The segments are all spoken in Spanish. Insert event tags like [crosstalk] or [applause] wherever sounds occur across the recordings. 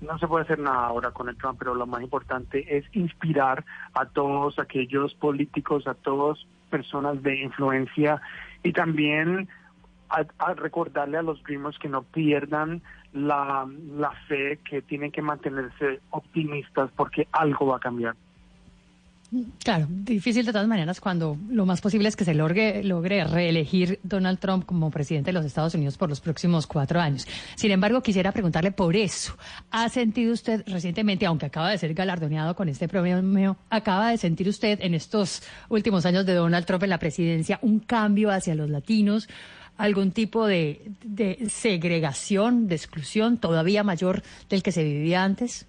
no se puede hacer nada ahora con el Trump, pero lo más importante es inspirar a todos aquellos políticos, a todas personas de influencia y también a, recordarle a los primos que no pierdan la fe, que tienen que mantenerse optimistas porque algo va a cambiar. Claro, difícil de todas maneras cuando lo más posible es que se logre, logre reelegir Donald Trump como presidente de los Estados Unidos por los próximos cuatro años. Sin embargo, quisiera preguntarle por eso. ¿Ha sentido usted recientemente, aunque acaba de ser galardoneado con este premio, acaba de sentir usted en estos últimos años de Donald Trump en la presidencia un cambio hacia los latinos? algún tipo de, de segregación, de exclusión todavía mayor del que se vivía antes?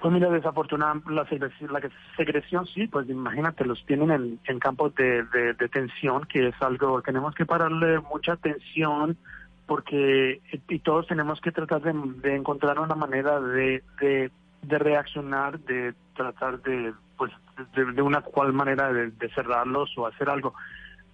Pues mira, desafortunadamente la segresión sí, pues imagínate, los tienen en, en campos de, de, tensión, que es algo, tenemos que pararle mucha atención porque y todos tenemos que tratar de, encontrar una manera de, de, reaccionar, de tratar de, pues, de, de una cual manera de, cerrarlos o hacer algo.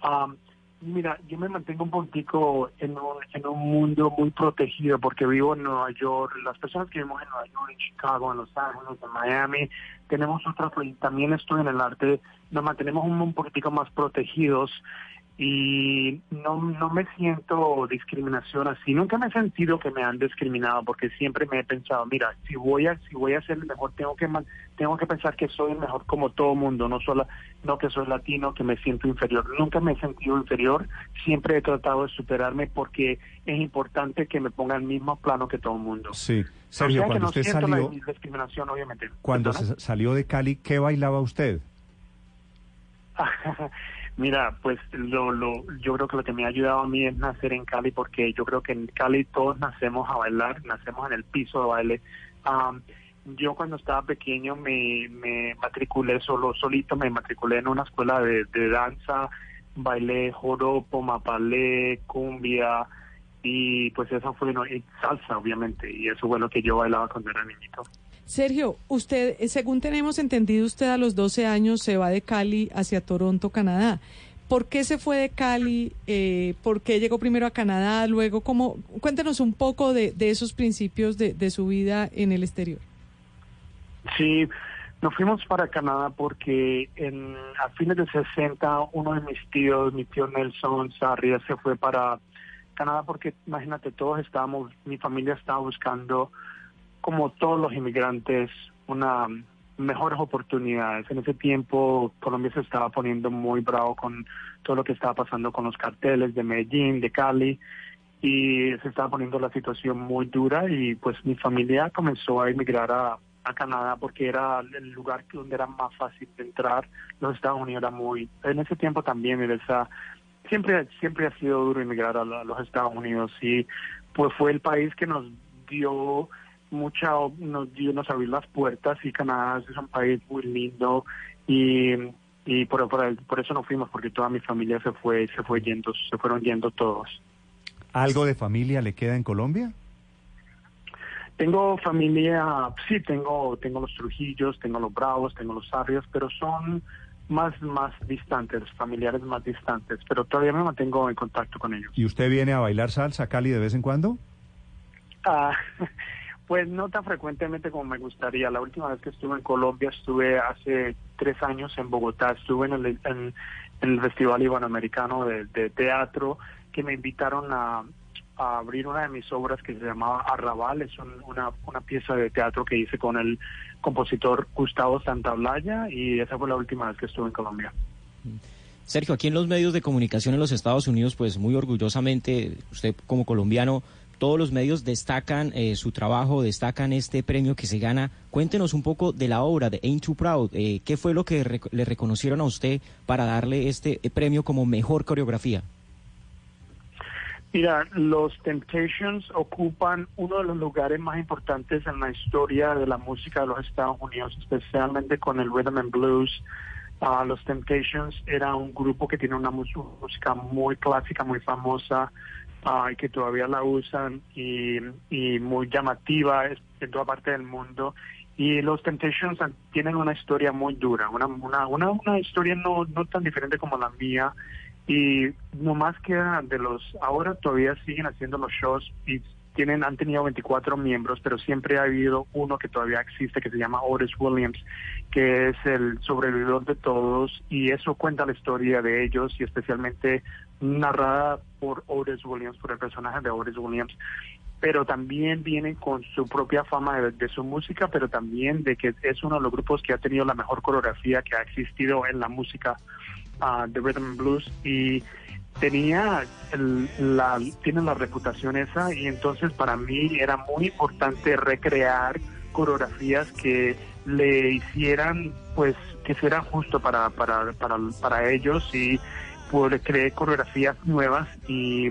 Um, Mira, yo me mantengo un poquitico en un, en un mundo muy protegido porque vivo en Nueva York. Las personas que vivimos en Nueva York, en Chicago, en Los Ángeles, en Miami, tenemos otra, también estoy en el arte, nos mantenemos un, un poquitico más protegidos y no, no me siento discriminación así. Nunca me he sentido que me han discriminado porque siempre me he pensado, mira, si voy a si voy a ser el mejor, tengo que tengo que pensar que soy el mejor como todo mundo, no solo no que soy latino, que me siento inferior. Nunca me he sentido inferior, siempre he tratado de superarme porque es importante que me ponga al mismo plano que todo el mundo. Sí. Sergio, o sea, cuando no usted salió la discriminación obviamente. cuando ¿Perdona? se salió de Cali, ¿qué bailaba usted? [laughs] Mira, pues lo, lo, yo creo que lo que me ha ayudado a mí es nacer en Cali, porque yo creo que en Cali todos nacemos a bailar, nacemos en el piso de baile. Um, yo cuando estaba pequeño me, me matriculé solo, solito, me matriculé en una escuela de, de danza, bailé joropo, mapalé, cumbia, y pues eso fue, no, y salsa obviamente, y eso fue lo que yo bailaba cuando era niñito. Sergio, usted, eh, según tenemos entendido, usted a los 12 años se va de Cali hacia Toronto, Canadá. ¿Por qué se fue de Cali? Eh, ¿Por qué llegó primero a Canadá? Luego, ¿cómo? Cuéntenos un poco de, de esos principios de, su vida en el exterior. Sí, nos fuimos para Canadá porque en, a fines de 60 uno de mis tíos, mi tío Nelson Sarria, se fue para Canadá porque, imagínate, todos estábamos, mi familia estaba buscando como todos los inmigrantes, una mejores oportunidades. En ese tiempo Colombia se estaba poniendo muy bravo con todo lo que estaba pasando con los carteles de Medellín, de Cali, y se estaba poniendo la situación muy dura y pues mi familia comenzó a emigrar a, Canadá porque era el lugar donde era más fácil de entrar. Los Estados Unidos era muy... En ese tiempo también era esa... Siempre, siempre ha sido duro emigrar a, la, a los Estados Unidos y pues fue el país que nos dio mucha nos dio nos abrió las puertas y Canadá es un país muy lindo y y por, por, por eso nos fuimos porque toda mi familia se fue se fue yendo se fueron yendo todos. Algo de familia le queda en Colombia tengo familia sí tengo tengo los Trujillos tengo los Bravos tengo los Arrios pero son más más distantes familiares más distantes pero todavía me mantengo en contacto con ellos. Y usted viene a bailar salsa Cali de vez en cuando ah [laughs] Pues no tan frecuentemente como me gustaría. La última vez que estuve en Colombia estuve hace tres años en Bogotá. Estuve en el, en, el Festival Ibanoamericano de, Teatro que me invitaron a, a, abrir una de mis obras que se llamaba Arrabal. Es un, una, una pieza de teatro que hice con el compositor Gustavo Santaolalla y esa fue la última vez que estuve en Colombia. Sergio, aquí en los medios de comunicación en los Estados Unidos, pues muy orgullosamente, usted como colombiano todos los medios destacan eh, su trabajo, destacan este premio que se gana. Cuéntenos un poco de la obra de Ain't Too Proud. Eh, ¿Qué fue lo que rec- le reconocieron a usted para darle este eh, premio como mejor coreografía? Mira, los Temptations ocupan uno de los lugares más importantes en la historia de la música de los Estados Unidos, especialmente con el rhythm and blues. Ah, los Temptations era un grupo que tiene una música muy clásica, muy famosa, que todavía la usan y, muy llamativa en toda parte del mundo. Y los Temptations tienen una historia muy dura, una, una, una, una historia no, no tan diferente como la mía y no más queda de los ahora todavía siguen haciendo los shows y tienen han tenido 24 miembros pero siempre ha habido uno que todavía existe que se llama Otis Williams que es el sobrevividor de todos y eso cuenta la historia de ellos y especialmente narrada por Otis Williams por el personaje de Otis Williams. Pero también vienen con su propia fama de, de su música, pero también de que es uno de los grupos que ha tenido la mejor coreografía que ha existido en la música ah, de rhythm and blues y tenía el- la tiene la reputación esa y entonces para mí era muy importante recrear coreografías que le hicieran pues que fuera justo para para para, para ellos y pues creé coreografías nuevas y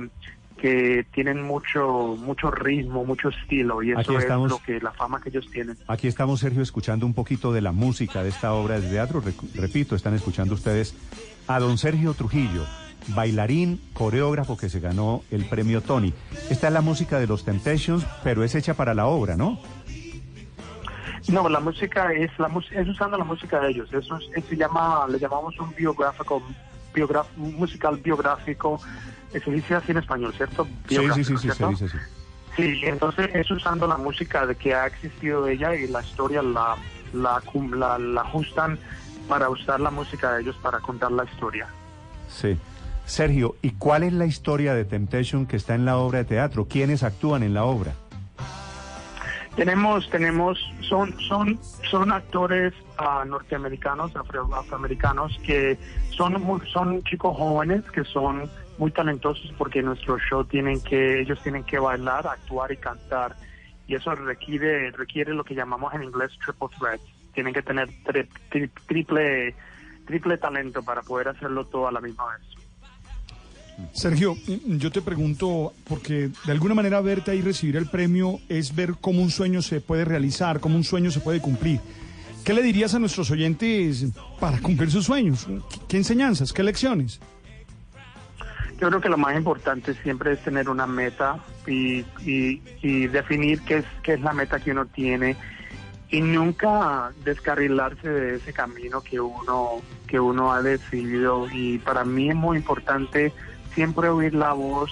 que tienen mucho mucho ritmo, mucho estilo y eso es lo que la fama que ellos tienen. Aquí estamos, Sergio, escuchando un poquito de la música de esta obra de teatro. Repito, están escuchando ustedes a don Sergio Trujillo, bailarín, coreógrafo que se ganó el premio Tony. Esta es la música de los Temptations, pero es hecha para la obra, ¿no? No, la música es la es usando la música de ellos. Eso es- se llama le llamamos un biográfico biograf- un musical biográfico. Se dice así en español, ¿cierto? Sí, sí, sí, Biográfico, sí, se ¿cierto? dice así. Sí, entonces es usando la música de que ha existido de ella y la historia la, la, la, la ajustan para usar la música de ellos para contar la historia. Sí. Sergio, ¿y cuál es la historia de Temptation que está en la obra de teatro? ¿Quiénes actúan en la obra? Tenemos, tenemos, son, son, son actores ah, norteamericanos, afro- afroamericanos que son, muy- son chicos jóvenes que son muy talentosos porque nuestro show tienen que, ellos tienen que bailar, actuar y cantar y eso requiere, requiere lo que llamamos en inglés triple threat. Tienen que tener tri- tri- triple, triple talento para poder hacerlo todo a la misma vez. Sergio, yo te pregunto, porque de alguna manera verte ahí recibir el premio es ver cómo un sueño se puede realizar, cómo un sueño se puede cumplir. ¿Qué le dirías a nuestros oyentes para cumplir sus sueños? ¿Qué, enseñanzas, qué lecciones? Yo creo que lo más importante siempre es tener una meta y definir qué es, qué es la meta que uno tiene y nunca descarrilarse de ese camino que uno, que uno ha decidido. Y para mí es muy importante siempre oír la voz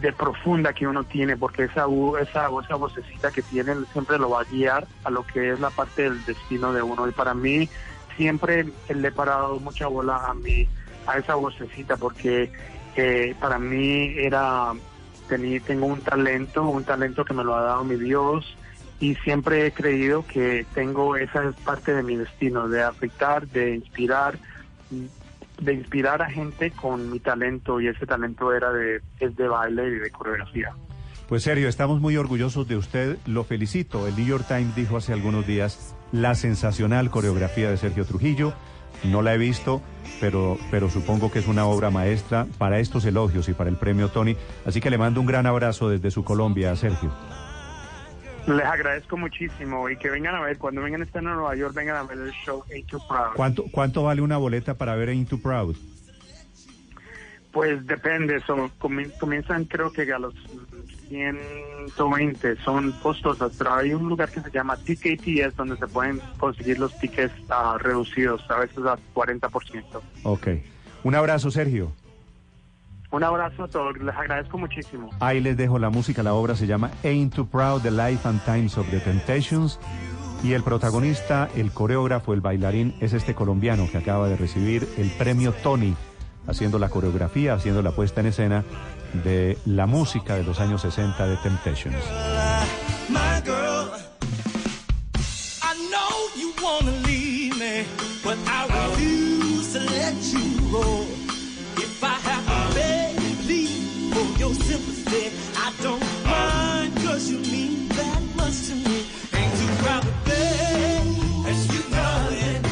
de profunda que uno tiene, porque esa, esa, esa vocecita que tiene siempre lo va a guiar a lo que es la parte del destino de uno. Y para mí siempre le he parado mucha bola a mí, a esa vocecita, porque eh, para mí era, tení- tengo un talento, un talento que me lo ha dado mi Dios, y siempre he creído que tengo esa es parte de mi destino, de afectar, de inspirar, de inspirar a gente con mi talento, y ese talento era de, es de baile y de coreografía. Pues Sergio, estamos muy orgullosos de usted, lo felicito. El New York Times dijo hace algunos días la sensacional coreografía de Sergio Trujillo. No la he visto, pero, pero supongo que es una obra maestra para estos elogios y para el premio Tony. Así que le mando un gran abrazo desde su Colombia a Sergio. Les agradezco muchísimo y que vengan a ver, cuando vengan a estar en Nueva York, vengan a ver el show Ain't Too Proud. ¿Cuánto, cuánto vale una boleta para ver Ain't Too Proud? Pues depende, son, comi- comienzan creo que a los 120, son costosas, pero hay un lugar que se llama TKTS donde se pueden conseguir los tickets ah, reducidos, a veces a 40%. Ok. Un abrazo, Sergio. Un abrazo a todos, les agradezco muchísimo. Ahí les dejo la música, la obra se llama Ain't Too Proud, The Life and Times of the Temptations. Y el protagonista, el coreógrafo, el bailarín, es este colombiano que acaba de recibir el premio Tony, haciendo la coreografía, haciendo la puesta en escena de la música de los años 60 de Temptations.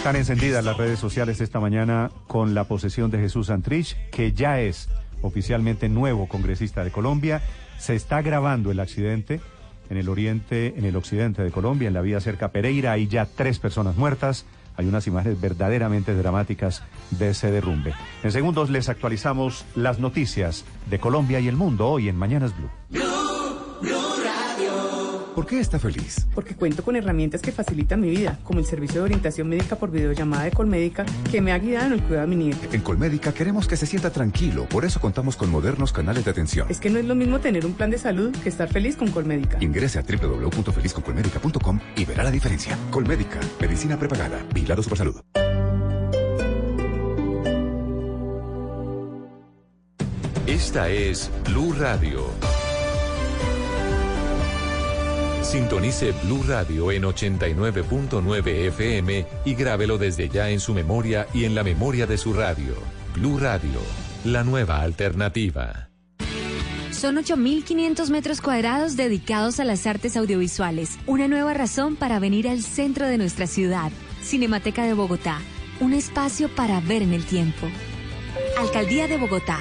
Están encendidas las redes sociales esta mañana con la posesión de Jesús Santrich, que ya es oficialmente nuevo congresista de Colombia. Se está grabando el accidente en el oriente, en el occidente de Colombia, en la vía cerca Pereira. Hay ya tres personas muertas. Hay unas imágenes verdaderamente dramáticas de ese derrumbe. En segundos les actualizamos las noticias de Colombia y el mundo hoy en Mañanas Blue. ¿Por qué está feliz? Porque cuento con herramientas que facilitan mi vida, como el servicio de orientación médica por videollamada de Colmédica, que me ha guiado en el cuidado de mi nieta. En Colmédica queremos que se sienta tranquilo, por eso contamos con modernos canales de atención. Es que no es lo mismo tener un plan de salud que estar feliz con Colmédica. Ingrese a www.felizconcolmédica.com y verá la diferencia. Colmédica, medicina prepagada, vigilado Supersalud. Esta es Blue Radio. Sintonice Blue Radio en 89.9 FM y grábelo desde ya en su memoria y en la memoria de su radio. Blue Radio, la nueva alternativa. Son 8.500 metros cuadrados dedicados a las artes audiovisuales. Una nueva razón para venir al centro de nuestra ciudad. Cinemateca de Bogotá. Un espacio para ver en el tiempo. Alcaldía de Bogotá.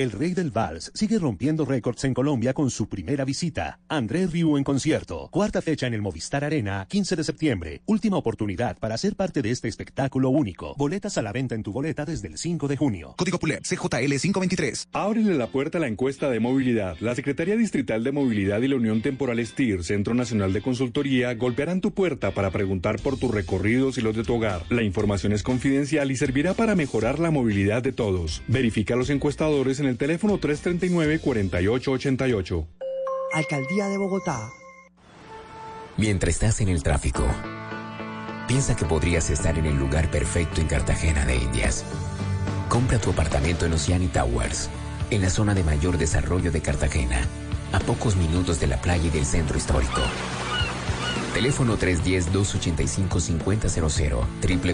El rey del vals sigue rompiendo récords en Colombia con su primera visita. André Rieu en concierto. Cuarta fecha en el Movistar Arena, 15 de septiembre. Última oportunidad para ser parte de este espectáculo único. Boletas a la venta en tu boleta desde el 5 de junio. Código PULEP CJL 523. Ábrele la puerta a la encuesta de movilidad. La Secretaría Distrital de Movilidad y la Unión Temporal STIR, Centro Nacional de Consultoría, golpearán tu puerta para preguntar por tus recorridos y los de tu hogar. La información es confidencial y servirá para mejorar la movilidad de todos. Verifica a los encuestadores en el teléfono 339-4888. Alcaldía de Bogotá. Mientras estás en el tráfico, piensa que podrías estar en el lugar perfecto en Cartagena de Indias. Compra tu apartamento en Oceanic Towers, en la zona de mayor desarrollo de Cartagena, a pocos minutos de la playa y del centro histórico. Teléfono 310-285-5000,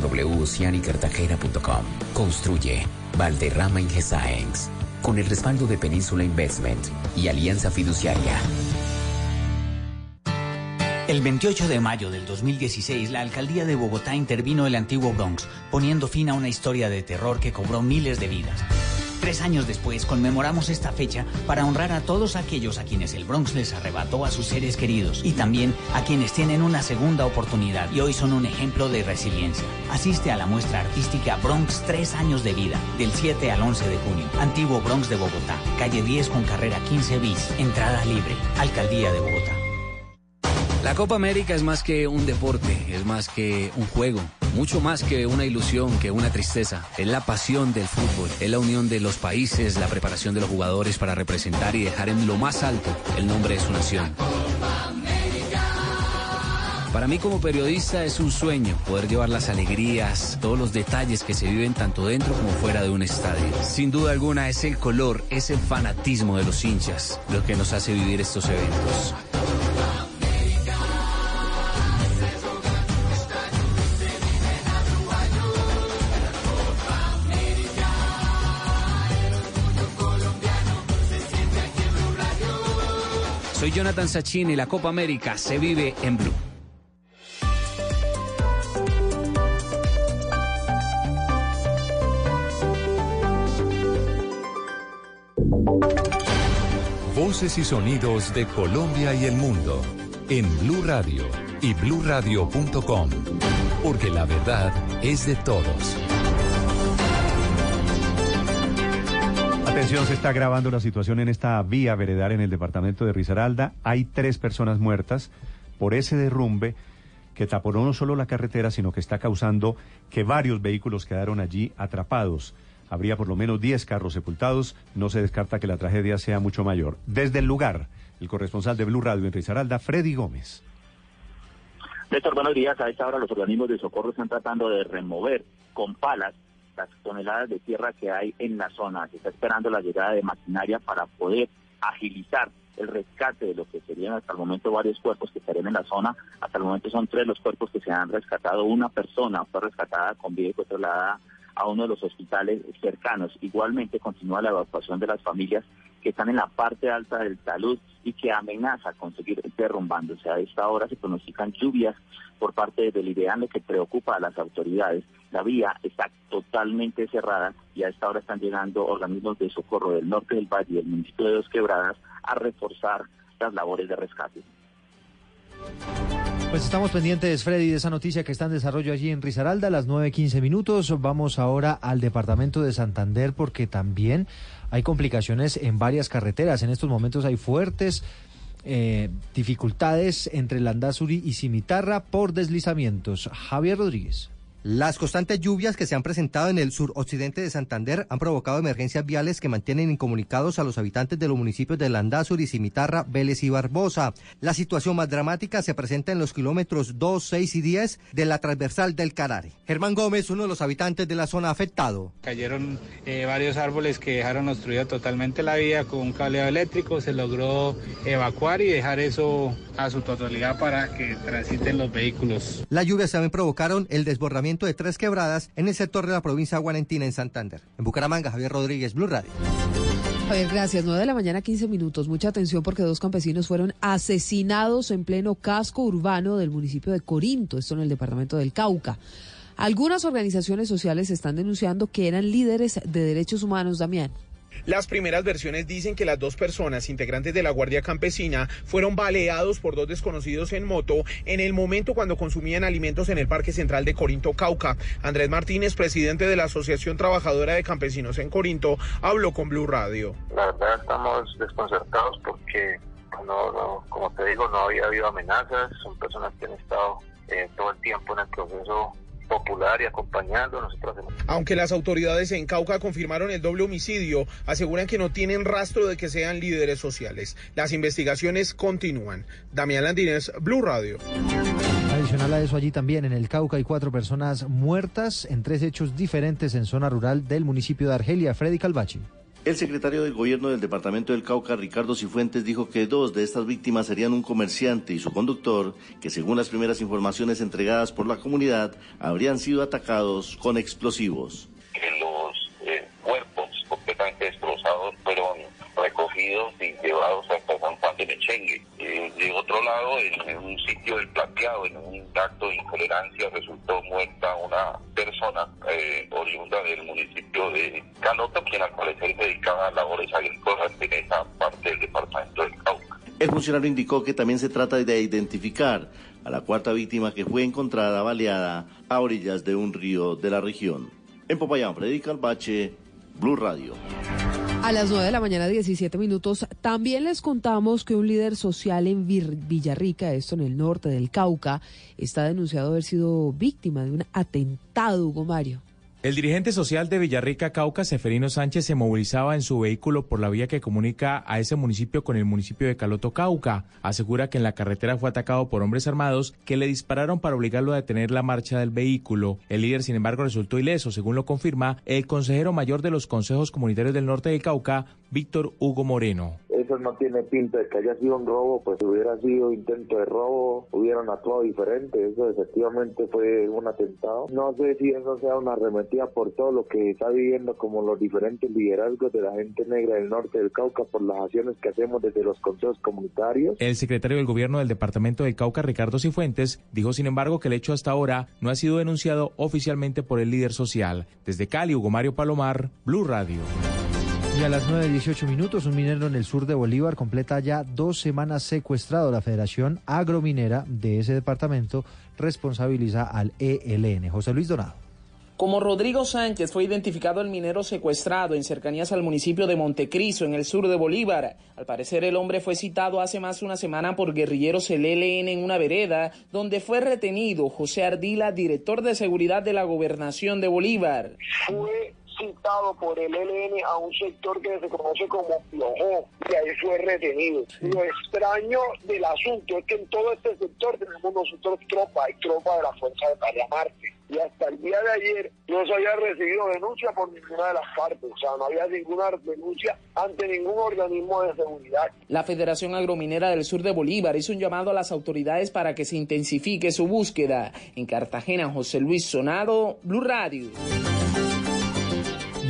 www.oceanicartagena.com. Construye Valderrama Ingesaenz, con el respaldo de Península Investment y Alianza Fiduciaria. El 28 de mayo del 2016, la alcaldía de Bogotá intervino el antiguo Bronx, poniendo fin a una historia de terror que cobró miles de vidas. Tres años después, conmemoramos esta fecha para honrar a todos aquellos a quienes el Bronx les arrebató a sus seres queridos y también a quienes tienen una segunda oportunidad y hoy son un ejemplo de resiliencia. Asiste a la muestra artística Bronx Tres años de vida, del 7 al 11 de junio. Antiguo Bronx de Bogotá, calle 10 con carrera 15 bis, entrada libre, Alcaldía de Bogotá. La Copa América es más que un deporte, es más que un juego, mucho más que una ilusión, que una tristeza. Es la pasión del fútbol, es la unión de los países, la preparación de los jugadores para representar y dejar en lo más alto el nombre de su nación. Para mí como periodista es un sueño poder llevar las alegrías, todos los detalles que se viven tanto dentro como fuera de un estadio. Sin duda alguna es el color, es el fanatismo de los hinchas lo que nos hace vivir estos eventos. Soy Jonathan Sachin y la Copa América se vive en Blue. Voces y sonidos de Colombia y el mundo en Blue Radio y bluradio.com, porque la verdad es de todos. Atención, se está grabando la situación en esta vía veredal en el departamento de Risaralda. Hay tres personas muertas por ese derrumbe que tapó no solo la carretera, sino que está causando que varios vehículos quedaron allí atrapados. Habría por lo menos 10 carros sepultados. No se descarta que la tragedia sea mucho mayor. Desde el lugar, el corresponsal de Blue Radio en Risaralda, Freddy Gómez. Néstor, buenos días. A esta hora los organismos de socorro están tratando de remover con palas las toneladas de tierra que hay en la zona. Se está esperando la llegada de maquinaria para poder agilizar el rescate de lo que serían hasta el momento varios cuerpos que estarían en la zona. Hasta el momento son tres los cuerpos que se han rescatado. Una persona fue rescatada con vida y fue trasladada a uno de los hospitales cercanos. Igualmente continúa la evacuación de las familias que están en la parte alta del talud y que amenaza con seguir derrumbándose. A esta hora se pronostican lluvias por parte del IDEAN, lo que preocupa a las autoridades. La vía está totalmente cerrada y a esta hora están llegando organismos de socorro del norte del valle y del municipio de Dos Quebradas a reforzar las labores de rescate. Pues estamos pendientes, Freddy, de esa noticia que está en desarrollo allí en Risaralda a las 9.15 minutos. Vamos ahora al departamento de Santander porque también hay complicaciones en varias carreteras. En estos momentos hay fuertes eh, dificultades entre Landazuri y Cimitarra por deslizamientos. Javier Rodríguez. Las constantes lluvias que se han presentado en el suroccidente de Santander han provocado emergencias viales que mantienen incomunicados a los habitantes de los municipios de Landazuri, Cimitarra, Vélez y Barbosa. La situación más dramática se presenta en los kilómetros 2, 6 y 10 de la transversal del Carare. Germán Gómez, uno de los habitantes de la zona afectado. Cayeron eh, varios árboles que dejaron obstruida totalmente la vía con un cableado eléctrico. Se logró evacuar y dejar eso a su totalidad para que transiten los vehículos. Las lluvias también provocaron el desbordamiento de tres quebradas en el sector de la provincia Guarentina en Santander. En Bucaramanga, Javier Rodríguez, Blue Radio. Javier, gracias. 9 de la mañana, 15 minutos. Mucha atención porque dos campesinos fueron asesinados en pleno casco urbano del municipio de Corinto, esto en el departamento del Cauca. Algunas organizaciones sociales están denunciando que eran líderes de derechos humanos, Damián. Las primeras versiones dicen que las dos personas integrantes de la Guardia Campesina fueron baleados por dos desconocidos en moto en el momento cuando consumían alimentos en el Parque Central de Corinto, Cauca. Andrés Martínez, presidente de la Asociación Trabajadora de Campesinos en Corinto, habló con Blue Radio. La verdad estamos desconcertados porque, no, no, como te digo, no había habido amenazas, son personas que han estado eh, todo el tiempo en el proceso popular y acompañando nosotros. Aunque las autoridades en Cauca confirmaron el doble homicidio, aseguran que no tienen rastro de que sean líderes sociales. Las investigaciones continúan. Damián Landines, Blue Radio. Adicional a eso, allí también en el Cauca hay cuatro personas muertas en tres hechos diferentes en zona rural del municipio de Argelia. Freddy Calvachi. El secretario del gobierno del departamento del Cauca, Ricardo Cifuentes, dijo que dos de estas víctimas serían un comerciante y su conductor, que según las primeras informaciones entregadas por la comunidad, habrían sido atacados con explosivos eh, cuerpos completamente destrozados fueron recogidos y llevados hasta San Juan de Mechengue. Eh, de otro lado, en, un sitio del plateado, en un acto de intolerancia, resultó muerta una persona eh, oriunda del municipio de Caloto, quien al parecer dedicaba labores agrícolas en esa parte del departamento del Cauca. El funcionario indicó que también se trata de identificar a la cuarta víctima que fue encontrada baleada a orillas de un río de la región. En Popayán, Freddy Calvache, Blue Radio. A las 9 de la mañana, 17 minutos, también les contamos que un líder social en Villarrica, esto en el norte del Cauca, está denunciado haber sido víctima de un atentado, Hugo Mario. El dirigente social de Villarrica, Cauca, Seferino Sánchez, se movilizaba en su vehículo por la vía que comunica a ese municipio con el municipio de Caloto, Cauca. Asegura que en la carretera fue atacado por hombres armados que le dispararon para obligarlo a detener la marcha del vehículo. El líder, sin embargo, resultó ileso, según lo confirma el consejero mayor de los consejos comunitarios del norte del Cauca, Víctor Hugo Moreno. Eso no tiene pinta de que haya sido un robo, pues hubiera sido intento de robo, hubieran actuado diferente. Eso efectivamente fue un atentado. No sé si eso sea una arremetida por todo lo que está viviendo como los diferentes liderazgos de la gente negra del norte del Cauca por las acciones que hacemos desde los consejos comunitarios. El secretario del gobierno del departamento del Cauca, Ricardo Cifuentes, dijo sin embargo que el hecho hasta ahora no ha sido denunciado oficialmente por el líder social. Desde Cali, Hugo Mario Palomar, Blue Radio. Y a las 9.18 minutos, un minero en el sur de Bolívar completa ya dos semanas secuestrado. La Federación Agrominera de ese departamento responsabiliza al ELN. José Luis Donado. Como Rodrigo Sánchez fue identificado el minero secuestrado en cercanías al municipio de Montecristo, en el sur de Bolívar. Al parecer el hombre fue citado hace más de una semana por guerrilleros del ELN en una vereda, donde fue retenido José Ardila, director de seguridad de la gobernación de Bolívar. Fue citado por el ELN a un sector que se conoce como Piojó y ahí fue retenido. Lo extraño del asunto es que en todo este sector tenemos nosotros tropa, hay tropa de la Fuerza de Tarea Marte y hasta el día de ayer no se había recibido denuncia por ninguna de las partes, o sea, no había ninguna denuncia ante ningún organismo de seguridad. La Federación Agrominera del Sur de Bolívar hizo un llamado a las autoridades para que se intensifique su búsqueda. En Cartagena, José Luis Sonado, Blue Radio.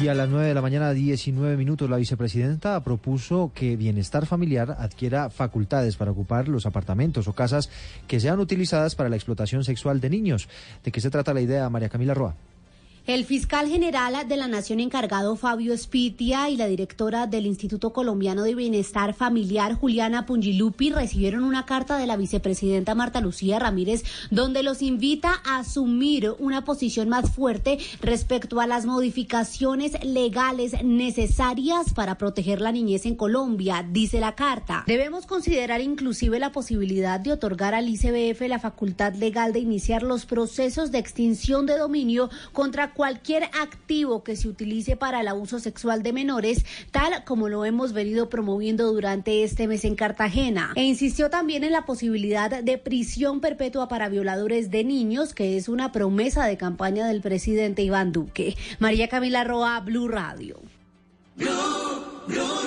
Y a las 9 de la mañana, 19 minutos, la vicepresidenta propuso que Bienestar Familiar adquiera facultades para ocupar los apartamentos o casas que sean utilizadas para la explotación sexual de niños. ¿De qué se trata la idea, María Camila Roa? El fiscal general de la Nación encargado Fabio Spitia y la directora del Instituto Colombiano de Bienestar Familiar Juliana Pungilupi recibieron una carta de la vicepresidenta Marta Lucía Ramírez donde los invita a asumir una posición más fuerte respecto a las modificaciones legales necesarias para proteger la niñez en Colombia, dice la carta. Debemos considerar inclusive la posibilidad de otorgar al ICBF la facultad legal de iniciar los procesos de extinción de dominio contra cualquier activo que se utilice para el abuso sexual de menores, tal como lo hemos venido promoviendo durante este mes en Cartagena. E insistió también en la posibilidad de prisión perpetua para violadores de niños, que es una promesa de campaña del presidente Iván Duque. María Camila Roa, Blue Radio. Blue,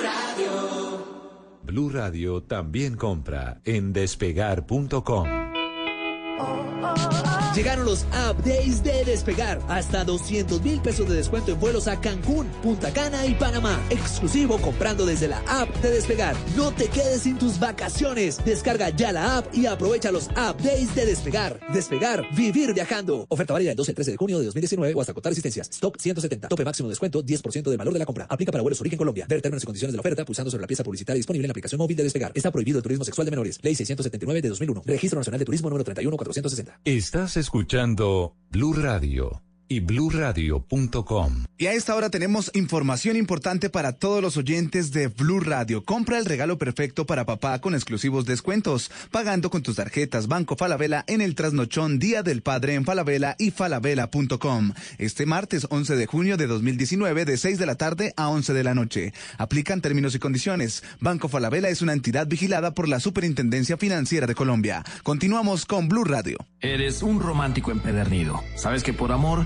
Radio. Blue Radio también compra en despegar.com. Llegaron los updates de Despegar. Hasta 200 mil pesos de descuento en vuelos a Cancún, Punta Cana y Panamá. Exclusivo comprando desde la app de Despegar. No te quedes sin tus vacaciones. Descarga ya la app y aprovecha los updates de Despegar. Despegar, vivir viajando. Oferta válida del 12 al 13 de junio de 2019 o hasta contar existencias. Stock 170. Tope máximo descuento 10% del valor de la compra. Aplica para vuelos origen Colombia. Ver términos y condiciones de la oferta pulsando sobre la pieza publicitaria disponible en la aplicación móvil de Despegar. Está prohibido el turismo sexual de menores. Ley 679 de 2001. Registro Nacional de Turismo número 31460. Estás escuchando Blue Radio y bluradio.com. Y a esta hora tenemos información importante para todos los oyentes de Blue Radio. Compra el regalo perfecto para papá con exclusivos descuentos, pagando con tus tarjetas Banco Falabella en el trasnochón Día del Padre en Falabella y falabella.com. Este martes 11 de junio de 2019 de 6 de la tarde a 11 de la noche. Aplican términos y condiciones. Banco Falabella es una entidad vigilada por la Superintendencia Financiera de Colombia. Continuamos con Blue Radio. Eres un romántico empedernido. Sabes que por amor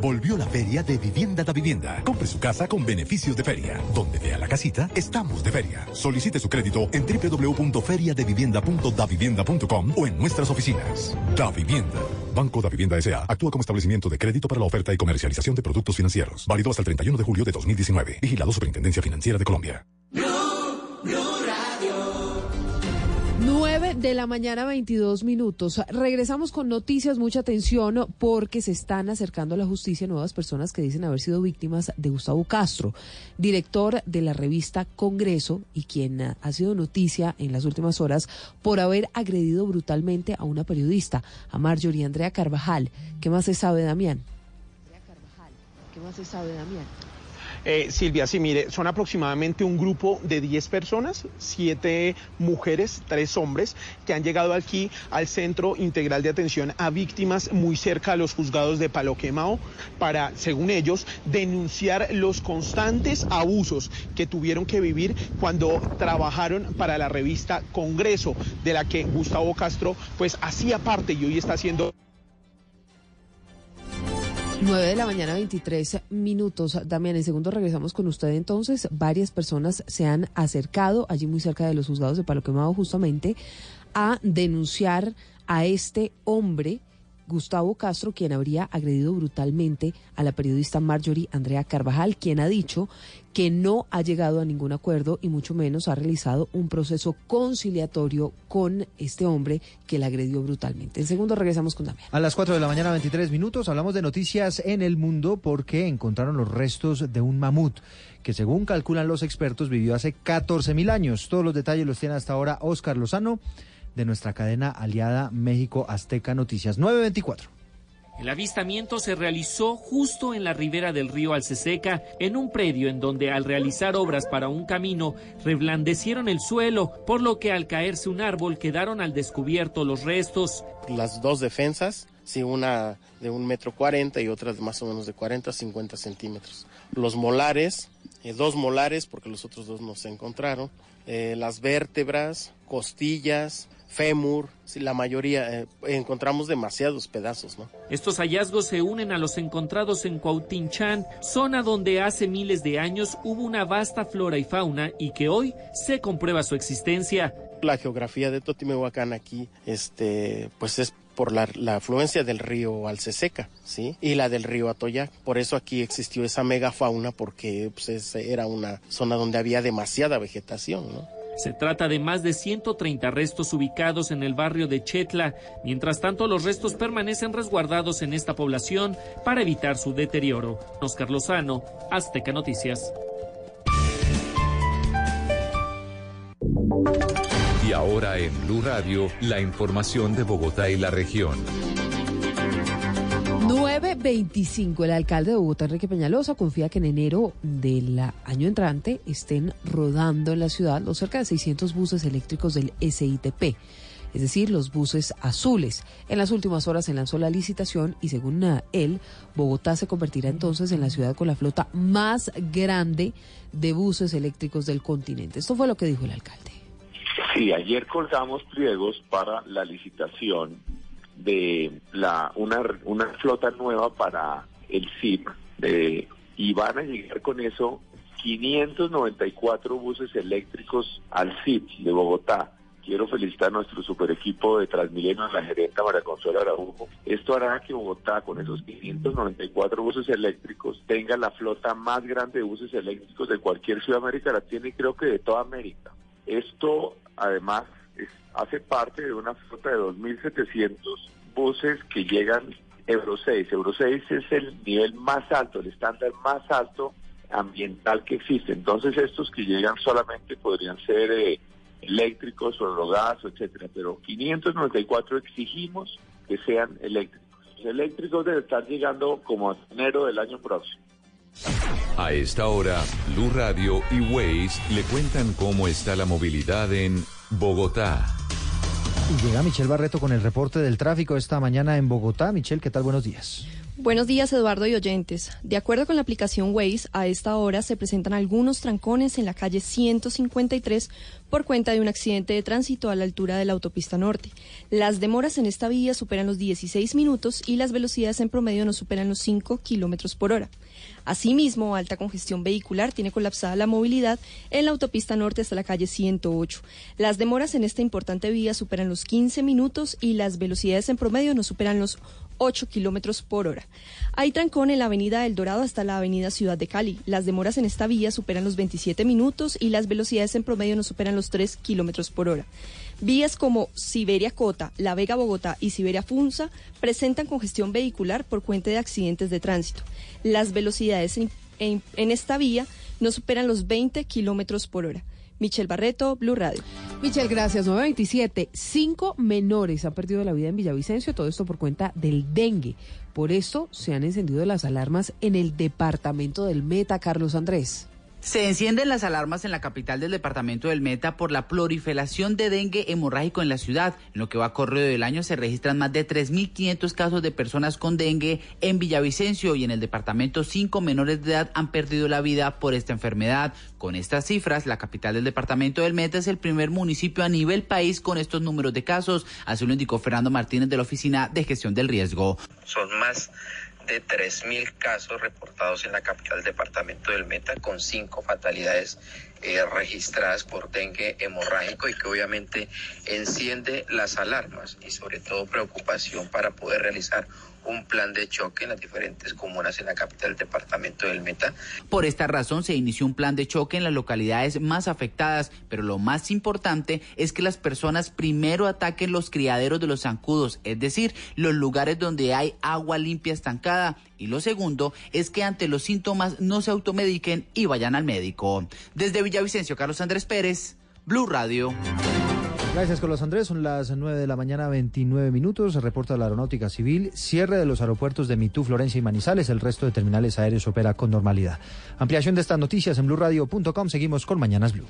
Volvió la feria de Vivienda da Vivienda. Compre su casa con beneficios de feria. Donde vea la casita, estamos de feria. Solicite su crédito en www.feriadevivienda.davivienda.com o en nuestras oficinas. Da Vivienda. Banco da Vivienda S.A. actúa como establecimiento de crédito para la oferta y comercialización de productos financieros. Válido hasta el 31 de julio de 2019. Vigilado Superintendencia Financiera de Colombia. De la mañana, 22 minutos. Regresamos con noticias, mucha atención, porque se están acercando a la justicia nuevas personas que dicen haber sido víctimas de Gustavo Castro, director de la revista Congreso y quien ha sido noticia en las últimas horas por haber agredido brutalmente a una periodista, a Marjorie Andrea Carvajal. ¿Qué más se sabe, Damián? ¿Qué más se sabe, Damián? Eh, Silvia, sí, mire, son aproximadamente un grupo de 10 personas, 7 mujeres, 3 hombres, que han llegado aquí al Centro Integral de Atención a Víctimas muy cerca a los juzgados de Palo Quemao para, según ellos, denunciar los constantes abusos que tuvieron que vivir cuando trabajaron para la revista Congreso, de la que Gustavo Castro pues hacía parte y hoy está haciendo 9 de la mañana, 23 minutos. Damián, en segundo regresamos con usted. Entonces, varias personas se han acercado allí muy cerca de los juzgados de Palo Quemado justamente a denunciar a este hombre Gustavo Castro, quien habría agredido brutalmente a la periodista Marjorie Andrea Carvajal, quien ha dicho que no ha llegado a ningún acuerdo y mucho menos ha realizado un proceso conciliatorio con este hombre que la agredió brutalmente. En segundo regresamos con Damián. A las 4 de la mañana, 23 minutos, hablamos de noticias en el mundo porque encontraron los restos de un mamut que según calculan los expertos vivió hace 14 mil años. Todos los detalles los tiene hasta ahora Oscar Lozano de nuestra cadena aliada México Azteca Noticias 924. El avistamiento se realizó justo en la ribera del río Alceseca, en un predio en donde al realizar obras para un camino reblandecieron el suelo, por lo que al caerse un árbol quedaron al descubierto los restos. Las dos defensas, sí, una de un metro cuarenta y otra de más o menos de 40 a 50 centímetros. Los molares, eh, dos molares, porque los otros dos no se encontraron, eh, las vértebras, costillas, fémur, la mayoría, eh, encontramos demasiados pedazos, ¿no? Estos hallazgos se unen a los encontrados en Cuautinchan, zona donde hace miles de años hubo una vasta flora y fauna y que hoy se comprueba su existencia. La geografía de Totimehuacán aquí, este, pues es por la, afluencia del río Alceseca, ¿sí? Y la del río Atoyac. Por eso aquí existió esa megafauna porque pues, era una zona donde había demasiada vegetación, ¿no? Se trata de más de 130 restos ubicados en el barrio de Chetla. Mientras tanto, los restos permanecen resguardados en esta población para evitar su deterioro. Oscar Lozano, Azteca Noticias. Y ahora en Blue Radio, la información de Bogotá y la región. 925. El alcalde de Bogotá, Enrique Peñalosa, confía que en enero del año entrante estén rodando en la ciudad los cerca de 600 buses eléctricos del SITP, es decir, los buses azules. En las últimas horas se lanzó la licitación y según él, Bogotá se convertirá entonces en la ciudad con la flota más grande de buses eléctricos del continente. Esto fue lo que dijo el alcalde. Sí, ayer colgamos pliegos para la licitación de la una, una flota nueva para el CIP y van a llegar con eso 594 buses eléctricos al CIP de Bogotá. Quiero felicitar a nuestro super equipo de Transmilenio, a la gerenta María Consuelo Araujo. Esto hará que Bogotá, con esos 594 buses eléctricos, tenga la flota más grande de buses eléctricos de cualquier ciudad de América Latina y creo que de toda América. Esto, además, hace parte de una flota de 2.700 buses que llegan Euro 6. Euro 6 es el nivel más alto, el estándar más alto ambiental que existe. Entonces estos que llegan solamente podrían ser eh, eléctricos o gas, etcétera, pero 594 exigimos que sean eléctricos. Los eléctricos deben estar llegando como enero del año próximo. A esta hora, Blue Radio y Waze le cuentan cómo está la movilidad en Bogotá. Y llega Michelle Barreto con el reporte del tráfico esta mañana en Bogotá. Michelle, ¿qué tal? Buenos días. Buenos días, Eduardo y oyentes. De acuerdo con la aplicación Waze, a esta hora se presentan algunos trancones en la calle 153 por cuenta de un accidente de tránsito a la altura de la autopista norte. Las demoras en esta vía superan los 16 minutos y las velocidades en promedio no superan los 5 kilómetros por hora. Asimismo, alta congestión vehicular tiene colapsada la movilidad en la autopista norte hasta la calle 108. Las demoras en esta importante vía superan los 15 minutos y las velocidades en promedio no superan los 8 kilómetros por hora. Hay trancón en la avenida El Dorado hasta la avenida Ciudad de Cali. Las demoras en esta vía superan los 27 minutos y las velocidades en promedio no superan los 3 kilómetros por hora. Vías como Siberia Cota, La Vega Bogotá y Siberia Funza presentan congestión vehicular por cuenta de accidentes de tránsito. Las velocidades en, en esta vía no superan los 20 kilómetros por hora. Michelle Barreto, Blue Radio. Michelle, gracias. 927. Cinco menores han perdido la vida en Villavicencio, todo esto por cuenta del dengue. Por esto se han encendido las alarmas en el departamento del Meta, Carlos Andrés. Se encienden las alarmas en la capital del departamento del Meta por la proliferación de dengue hemorrágico en la ciudad. En lo que va corrido del año se registran más de 3.500 casos de personas con dengue en Villavicencio y en el departamento cinco menores de edad han perdido la vida por esta enfermedad. Con estas cifras, la capital del departamento del Meta es el primer municipio a nivel país con estos números de casos. Así lo indicó Fernando Martínez de la Oficina de Gestión del Riesgo. Son más de 3.000 casos reportados en la capital departamento del Meta, con cinco fatalidades eh, registradas por dengue hemorrágico y que obviamente enciende las alarmas y sobre todo preocupación para poder realizar un plan de choque en las diferentes comunas en la capital del departamento del Meta. Por esta razón se inició un plan de choque en las localidades más afectadas, pero lo más importante es que las personas primero ataquen los criaderos de los zancudos, es decir, los lugares donde hay agua limpia estancada. Y lo segundo es que ante los síntomas no se automediquen y vayan al médico. Desde Villavicencio, Carlos Andrés Pérez, Blue Radio. Gracias, Carlos Andrés. Son las 9 de la mañana, 29 minutos. Reporta la Aeronáutica Civil. Cierre de los aeropuertos de Mitú, Florencia y Manizales. El resto de terminales aéreos opera con normalidad. Ampliación de estas noticias en blurradio.com. Seguimos con Mañanas Blue.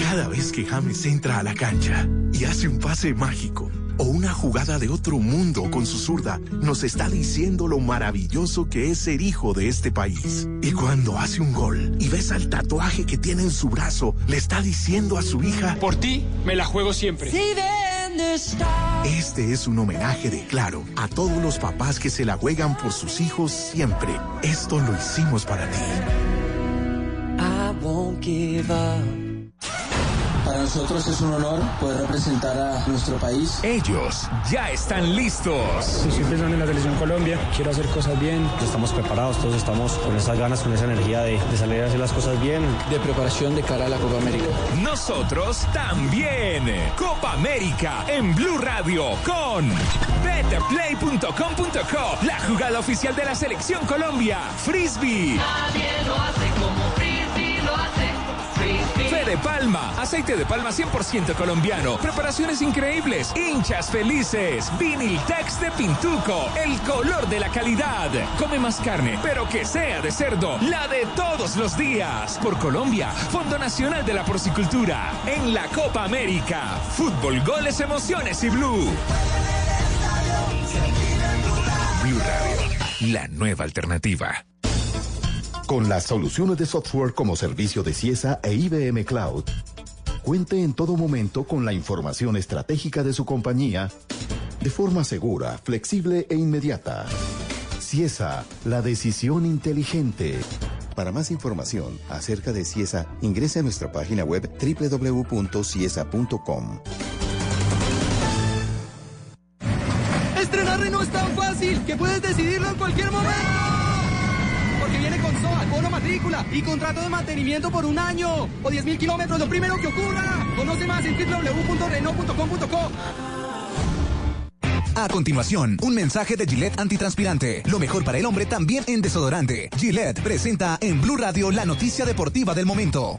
Cada vez que James entra a la cancha y hace un pase mágico o una jugada de otro mundo con su zurda, nos está diciendo lo maravilloso que es ser hijo de este país. Y cuando hace un gol y ves al tatuaje que tiene en su brazo, le está diciendo a su hija, por ti me la juego siempre. Este es un homenaje de Claro a todos los papás que se la juegan por sus hijos siempre. Esto lo hicimos para ti. Para nosotros es un honor poder representar a nuestro país. Ellos ya están listos. Estoy pensando en la selección Colombia, quiero hacer cosas bien. Estamos preparados, todos estamos con esas ganas, con esa energía de, de salir a hacer las cosas bien. De preparación de cara a la Copa América. Nosotros también. Copa América en Blue Radio con betplay.com.co, la jugada oficial de la selección Colombia. Frisbee. Nadie lo hace Fede Palma, aceite de palma 100% colombiano, preparaciones increíbles, hinchas felices, Viniltex de Pintuco, el color de la calidad. Come más carne, pero que sea de cerdo, la de todos los días. Por Colombia, Fondo Nacional de la Porcicultura, en la Copa América. Fútbol, goles, emociones y blue. Blue Radio, la nueva alternativa. Con las soluciones de software como servicio de CIESA e IBM Cloud, cuente en todo momento con la información estratégica de su compañía de forma segura, flexible e inmediata. CIESA, la decisión inteligente. Para más información acerca de CIESA, ingrese a nuestra página web www.ciesa.com. Estrenar Renault es tan fácil que puedes decidirlo en cualquier momento. Porque viene con SOA, bono matrícula y contrato de mantenimiento por un año o 10 mil kilómetros, lo primero que ocurra. Conoce más en www.renault.com.co. A continuación, un mensaje de Gillette antitranspirante. Lo mejor para el hombre también en desodorante. Gillette presenta en Blue Radio la noticia deportiva del momento.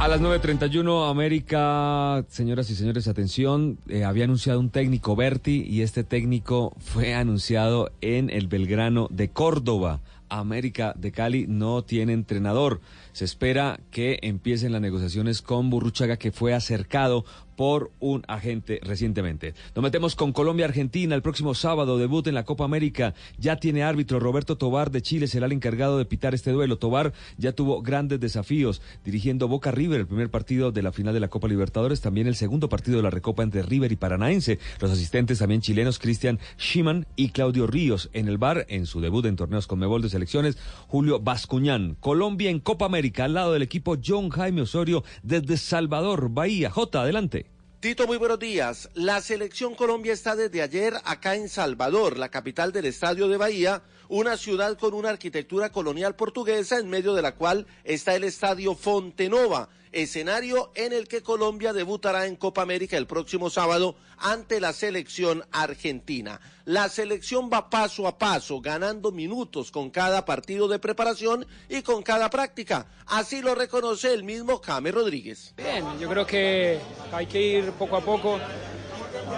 A las 9.31 América, señoras y señores, atención, eh, había anunciado un técnico Berti y este técnico fue anunciado en el Belgrano de Córdoba. América de Cali no tiene entrenador. Se espera que empiecen las negociaciones con Burruchaga, que fue acercado por un agente recientemente. Nos metemos con Colombia-Argentina el próximo sábado, debut en la Copa América. Ya tiene árbitro Roberto Tobar de Chile, será el encargado de pitar este duelo. Tobar ya tuvo grandes desafíos dirigiendo Boca River, el primer partido de la final de la Copa Libertadores, también el segundo partido de la Recopa entre River y Paranaense. Los asistentes también chilenos, Cristian Schiman y Claudio Ríos. En el bar, en su debut en torneos con Mebol de selecciones, Julio Bascuñán. Colombia en Copa América, al lado del equipo John Jaime Osorio desde Salvador, Bahía. J, adelante. Tito, muy buenos días. La selección Colombia está desde ayer acá en Salvador, la capital del Estadio de Bahía, una ciudad con una arquitectura colonial portuguesa en medio de la cual está el Estadio Fontenova, escenario en el que Colombia debutará en Copa América el próximo sábado ante la selección argentina. La selección va paso a paso, ganando minutos con cada partido de preparación y con cada práctica. Así lo reconoce el mismo James Rodríguez. Bien, yo creo que hay que ir poco a poco.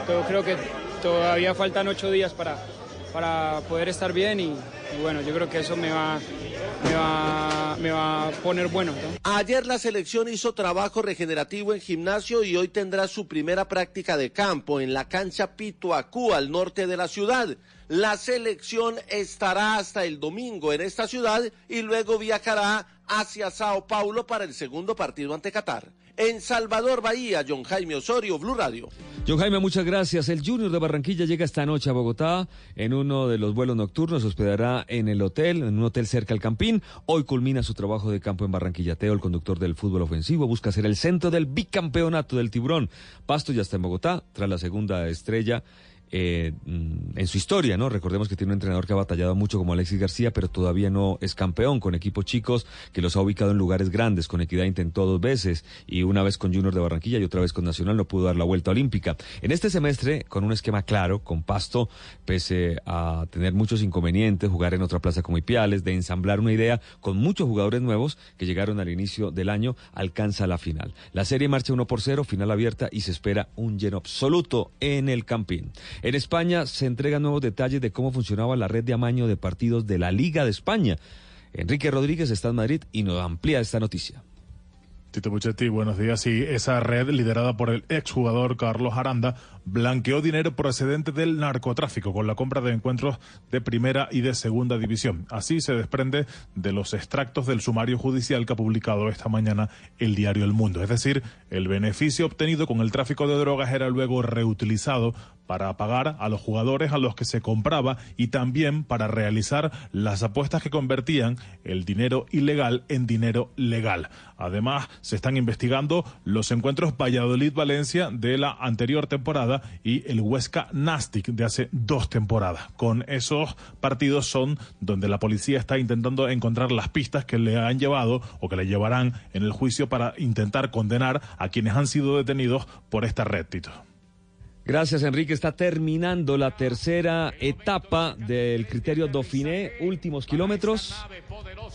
Yo creo que todavía faltan ocho días para, para poder estar bien y, bueno, yo creo que eso me va, me va, me va a poner bueno. ¿no? Ayer la selección hizo trabajo regenerativo en gimnasio y hoy tendrá su primera práctica de campo en la cancha Pituacú, al norte de la ciudad. La selección estará hasta el domingo en esta ciudad y luego viajará hacia Sao Paulo para el segundo partido ante Qatar. En Salvador Bahía, John Jaime Osorio, Blue Radio. John Jaime, muchas gracias. El Junior de Barranquilla llega esta noche a Bogotá en uno de los vuelos nocturnos. Se hospedará en el hotel, en un hotel cerca al Campín. Hoy culmina su trabajo de campo en Barranquilla. Teo, el conductor del fútbol ofensivo, busca ser el centro del bicampeonato del Tiburón. Pasto ya está en Bogotá, tras la segunda estrella eh, mm, en su historia, ¿no? Recordemos que tiene un entrenador que ha batallado mucho como Alexis García, pero todavía no es campeón con equipos chicos que los ha ubicado en lugares grandes. Con Equidad intentó dos veces y una vez con Junior de Barranquilla y otra vez con Nacional no pudo dar la vuelta olímpica. En este semestre, con un esquema claro, con Pasto, pese a tener muchos inconvenientes, jugar en otra plaza como Ipiales, de ensamblar una idea con muchos jugadores nuevos que llegaron al inicio del año, alcanza la final. La serie marcha 1 por 0, final abierta y se espera un lleno absoluto en el Campín. En España se entregan nuevos detalles de cómo funcionaba la red de amaño de partidos de la Liga de España. Enrique Rodríguez está en Madrid y nos amplía esta noticia. Tito Puchetti, buenos días. Sí, esa red liderada por el exjugador Carlos Aranda blanqueó dinero procedente del narcotráfico con la compra de encuentros de primera y de segunda división. Así se desprende de los extractos del sumario judicial que ha publicado esta mañana el diario El Mundo. Es decir, el beneficio obtenido con el tráfico de drogas era luego reutilizado para pagar a los jugadores a los que se compraba y también para realizar las apuestas que convertían el dinero ilegal en dinero legal. Además, se están investigando los encuentros Valladolid-Valencia de la anterior temporada y el Huesca Nastic de hace dos temporadas. Con esos partidos son donde la policía está intentando encontrar las pistas que le han llevado o que le llevarán en el juicio para intentar condenar a quienes han sido detenidos por esta red. Gracias, Enrique. Está terminando la tercera etapa del criterio Dauphiné, últimos kilómetros.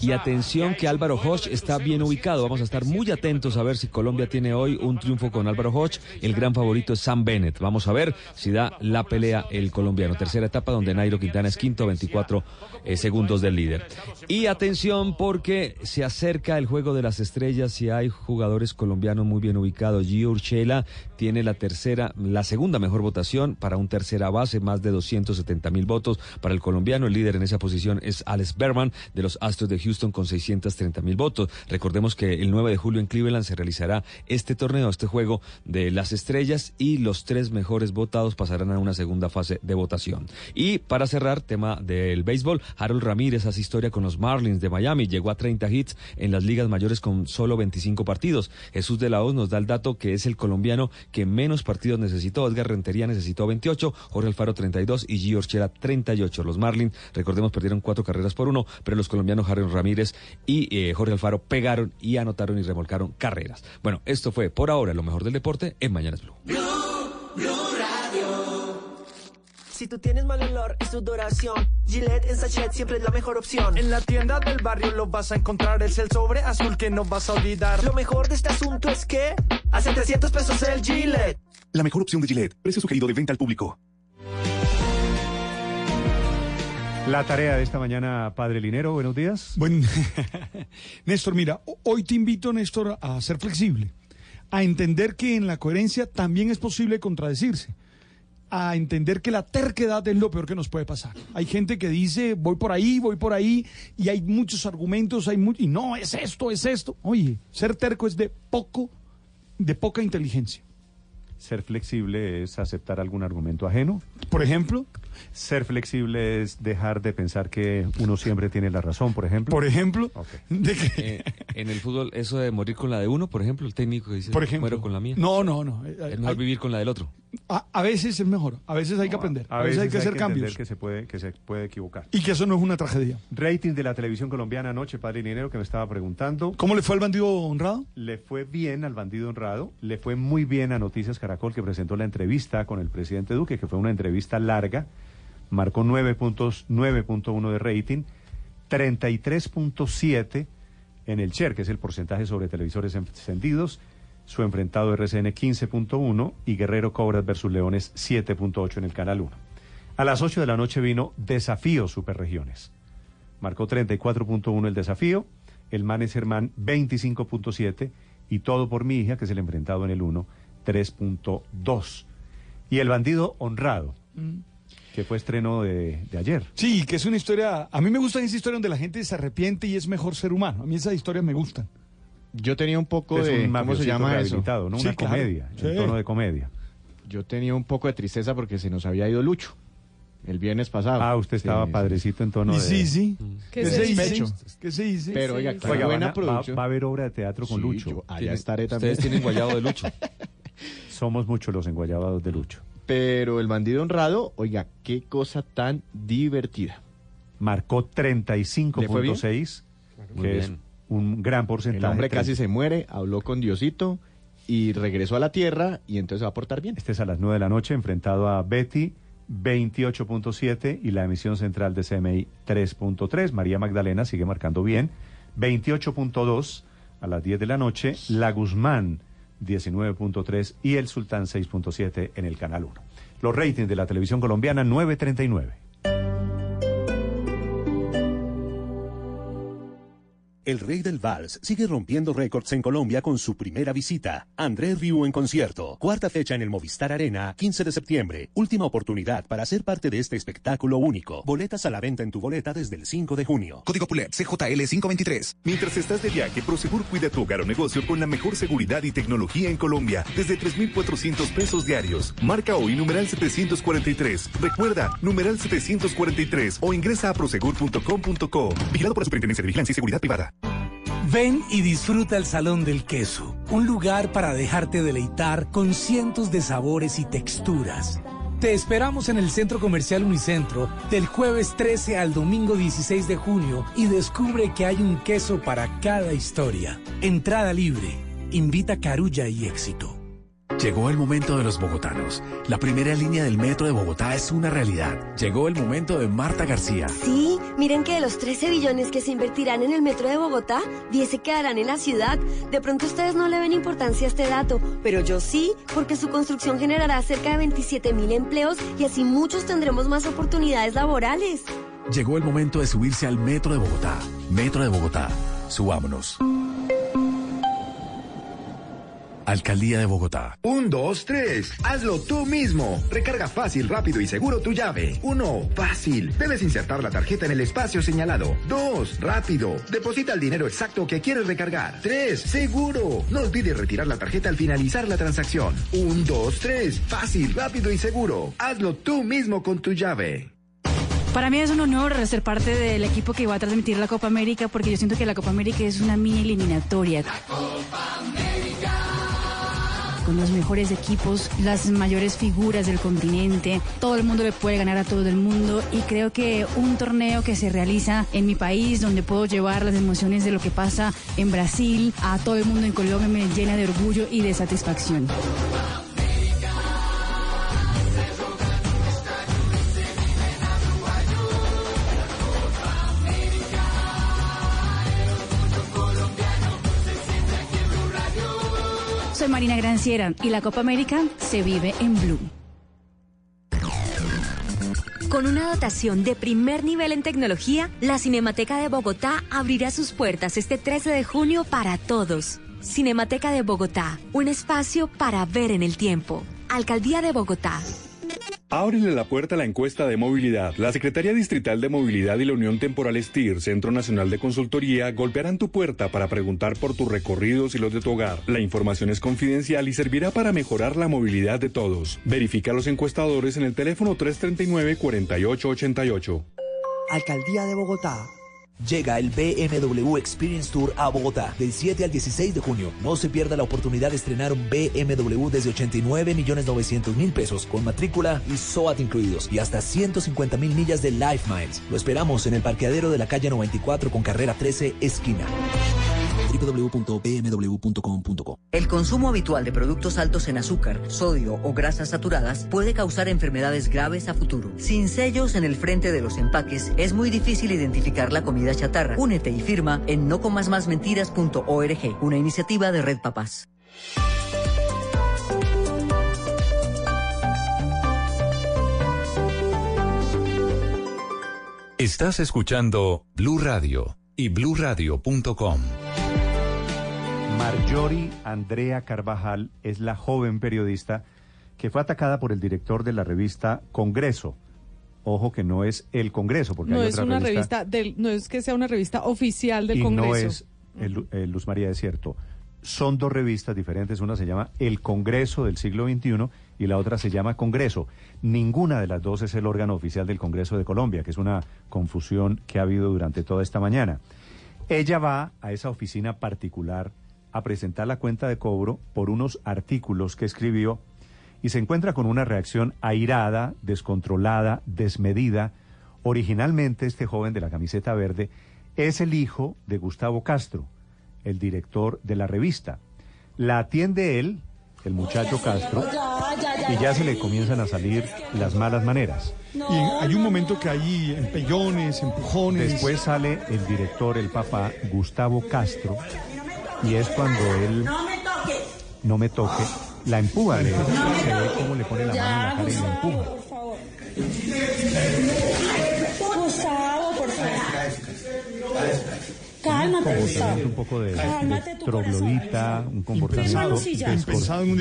Y atención que Álvaro Hoch está bien ubicado. Vamos a estar muy atentos a ver si Colombia tiene hoy un triunfo con Álvaro Hoch. El gran favorito es Sam Bennett. Vamos a ver si da la pelea el colombiano. Tercera etapa donde Nairo Quintana es quinto, 24 eh, segundos del líder. Y atención porque se acerca el juego de las estrellas y hay jugadores colombianos muy bien ubicados. Gio Urchela tiene la tercera, la segunda mejor votación para un tercera base, más de 270 mil votos para el colombiano. El líder en esa posición es Alex Berman de los Astros de Houston con 630 mil votos. Recordemos que el 9 de julio en Cleveland se realizará este torneo, este juego de las estrellas y los tres mejores votados pasarán a una segunda fase de votación. Y para cerrar, tema del béisbol, Harold Ramírez hace historia con los Marlins de Miami. Llegó a 30 hits en las ligas mayores con solo 25 partidos. Jesús de la Hoz nos da el dato que es el colombiano que menos partidos necesitó. Edgar Rentería necesitó 28, Jorge Alfaro 32 y Gio Orchera 38. Los Marlins, recordemos, perdieron cuatro carreras por uno, pero los colombianos Harold Ramírez y eh, Jorge Alfaro pegaron y anotaron y remolcaron carreras. Bueno, esto fue por ahora lo mejor del deporte en Mañanas Blue. Si tú tienes mal olor y sudoración, Gillette en sachet siempre es la mejor opción. En la tienda del barrio lo vas a encontrar. Es el sobre azul que no vas a olvidar. Lo mejor de este asunto es que hace 300 pesos el Gillette. La mejor opción de Gillette. Precio sugerido de venta al público. La tarea de esta mañana, Padre Linero, buenos días. Bueno, [laughs] Néstor, mira, ho- hoy te invito, Néstor, a ser flexible, a entender que en la coherencia también es posible contradecirse, a entender que la terquedad es lo peor que nos puede pasar. Hay gente que dice, voy por ahí, voy por ahí, y hay muchos argumentos, hay y no, es esto, es esto. Oye, ser terco es de poco, de poca inteligencia. Ser flexible es aceptar algún argumento ajeno. Por ejemplo, Ser flexible es dejar de pensar que uno siempre tiene la razón, por ejemplo. por ejemplo, [laughs] de que- Eh, en el fútbol, eso de morir con la de uno, por ejemplo, el técnico que dice, Por ejemplo. muero con la mía. No, no, no. Eh, Es mejor hay- vivir con la del otro. A, a veces es mejor, a veces hay que aprender, a, veces, hay que hacer entender cambios. que se puede, que se puede equivocar. Y que eso no es una tragedia. Rating de la televisión colombiana anoche, Padre Linero, que me estaba preguntando. ¿Cómo le fue al bandido honrado? Le fue bien al bandido honrado, le fue muy bien a Noticias Caracol, que presentó la entrevista con el presidente Duque, que fue una entrevista larga, marcó 9 puntos, 9.1 de rating, 33.7 en el share, que es el porcentaje sobre televisores encendidos, su enfrentado RCN 15.1 y Guerrero Cobras versus Leones 7.8 en el canal 1. A las 8 de la noche vino Desafío Superregiones. marcó 34.1 el desafío, el Manes Germán 25.7 y todo por mi hija, que es el enfrentado en el 1, 3.2. Y el bandido honrado, que fue estreno de, de ayer. Sí, que es una historia. A mí me gusta esa historia donde la gente se arrepiente y es mejor ser humano. A mí esas historias me gustan. Yo tenía un poco Es de... un ¿Cómo se llama eso? rehabilitado, ¿no? Sí, Una claro. comedia, Sí. en tono de comedia. Yo tenía un poco de tristeza porque se nos había ido Lucho el viernes pasado. Ah, usted estaba Sí, sí. padrecito en tono de... sí, sí. ¿Qué ¿Qué se dice? ¿Qué se dice? Pero oiga, qué Oiga, buena van a- va, producción. va a haber obra de teatro con Sí, Lucho. yo allá estaré también. Ustedes tienen guayabo de Lucho. [laughs] Somos muchos los enguayabados de Lucho. Pero el bandido honrado, oiga, qué cosa tan divertida. Marcó ¿Le fue bien? 35.6, Muy que es. Un gran El porcentaje. hombre casi se muere, habló con Diosito y regresó a la tierra y entonces va a portar bien. Este es a las 9 de la noche, enfrentado a Betty, 28.7, y la emisión central de CMI, 3.3. María Magdalena sigue marcando bien, 28.2 a las 10 de la noche. La Guzmán, 19.3, y el Sultán, 6.7 en el Canal 1. Los ratings de la televisión colombiana, 9.39. El rey del vals sigue rompiendo récords en Colombia con su primera visita. André Rieu en concierto. Cuarta fecha en el Movistar Arena, 15 de septiembre. Última oportunidad para ser parte de este espectáculo único. Boletas a la venta en tu boleta desde el 5 de junio. Código PULEP CJL 523. Mientras estás de viaje, Prosegur cuida tu hogar o negocio con la mejor seguridad y tecnología en Colombia desde 3,400 pesos diarios. Marca hoy numeral 743. Recuerda, numeral 743 o ingresa a prosegur.com.co. Vigilado por la Superintendencia de Vigilancia y Seguridad Privada. Ven y disfruta el Salón del Queso, un lugar para dejarte deleitar con cientos de sabores y texturas. Te esperamos en el Centro Comercial Unicentro del jueves 13 al domingo 16 de junio y descubre que hay un queso para cada historia. Entrada libre. Invita Carulla y Éxito. Llegó el momento de los bogotanos. La primera línea del metro de Bogotá es una realidad. Llegó el momento de Marta García. Sí, miren que de los 13 billones que se invertirán en el metro de Bogotá, 10 se quedarán en la ciudad. De pronto ustedes no le ven importancia a este dato, pero yo sí, porque su construcción generará cerca de 27 mil empleos y así muchos tendremos más oportunidades laborales. Llegó el momento de subirse al metro de Bogotá. Metro de Bogotá. Subámonos. Alcaldía de Bogotá. Un, dos, tres. Hazlo tú mismo. Recarga fácil, rápido y seguro tu llave. Uno, fácil. Debes insertar la tarjeta en el espacio señalado. Dos, rápido. Deposita el dinero exacto que quieres recargar. Tres, seguro. No olvides retirar la tarjeta al finalizar la transacción. Un, dos, tres. Fácil, rápido y seguro. Hazlo tú mismo con tu llave. Para mí es un honor ser parte del equipo que va a transmitir la Copa América porque yo siento que la Copa América es una mini eliminatoria. Con los mejores equipos, las mayores figuras del continente, todo el mundo le puede ganar a todo el mundo y creo que un torneo que se realiza en mi país, donde puedo llevar las emociones de lo que pasa en Brasil a todo el mundo en Colombia, me llena de orgullo y de satisfacción. Soy Marina Granciera y la Copa América se vive en Blue. Con una dotación de primer nivel en tecnología, la Cinemateca de Bogotá abrirá sus puertas este 13 de junio para todos. Cinemateca de Bogotá, un espacio para ver en el tiempo. Alcaldía de Bogotá. Ábrele la puerta a la encuesta de movilidad. La Secretaría Distrital de Movilidad y la Unión Temporal STIR, Centro Nacional de Consultoría, golpearán tu puerta para preguntar por tus recorridos y los de tu hogar. La información es confidencial y servirá para mejorar la movilidad de todos. Verifica a los encuestadores en el teléfono 339-4888. Alcaldía de Bogotá. Llega el BMW Experience Tour a Bogotá del 7 al 16 de junio. No se pierda la oportunidad de estrenar un BMW desde 89 millones 900 mil pesos con matrícula y SOAT incluidos y hasta 150 mil millas de Life Miles. Lo esperamos en el parqueadero de la calle 94 con carrera 13 esquina www.bmw.com.co El consumo habitual de productos altos en azúcar, sodio o grasas saturadas puede causar enfermedades graves a futuro. Sin sellos en el frente de los empaques, es muy difícil identificar la comida chatarra. Únete y firma en nocomasmasmentiras.org, una iniciativa de Red Papás. Estás escuchando Blue Radio y bluradio.com. Marjorie Andrea Carvajal es la joven periodista que fue atacada por el director de la revista Congreso. Ojo que no es el Congreso, porque No hay es otra una revista del, no es que sea una revista oficial del y Congreso. no es el, el Luz María Desierto. Son dos revistas diferentes. Una se llama El Congreso del siglo XXI y la otra se llama Congreso. Ninguna de las dos es el órgano oficial del Congreso de Colombia, que es una confusión que ha habido durante toda esta mañana. Ella va a esa oficina particular a presentar la cuenta de cobro por unos artículos que escribió y se encuentra con una reacción airada, descontrolada, desmedida. Originalmente este joven de la camiseta verde es el hijo de Gustavo Castro, el director de la revista. La atiende él, el muchacho Castro, y ya se le comienzan a salir las malas maneras. Y hay un momento que hay empellones, empujones. Después sale el director, el papá, Gustavo Castro, y es cuando él no me toque, la empuja, le, se ve cómo le pone la mano en la cara y la empuja. Gustavo, por favor. Cálmate, Gustavo. un poco de, de Cálmate tu troglodita, un comportamiento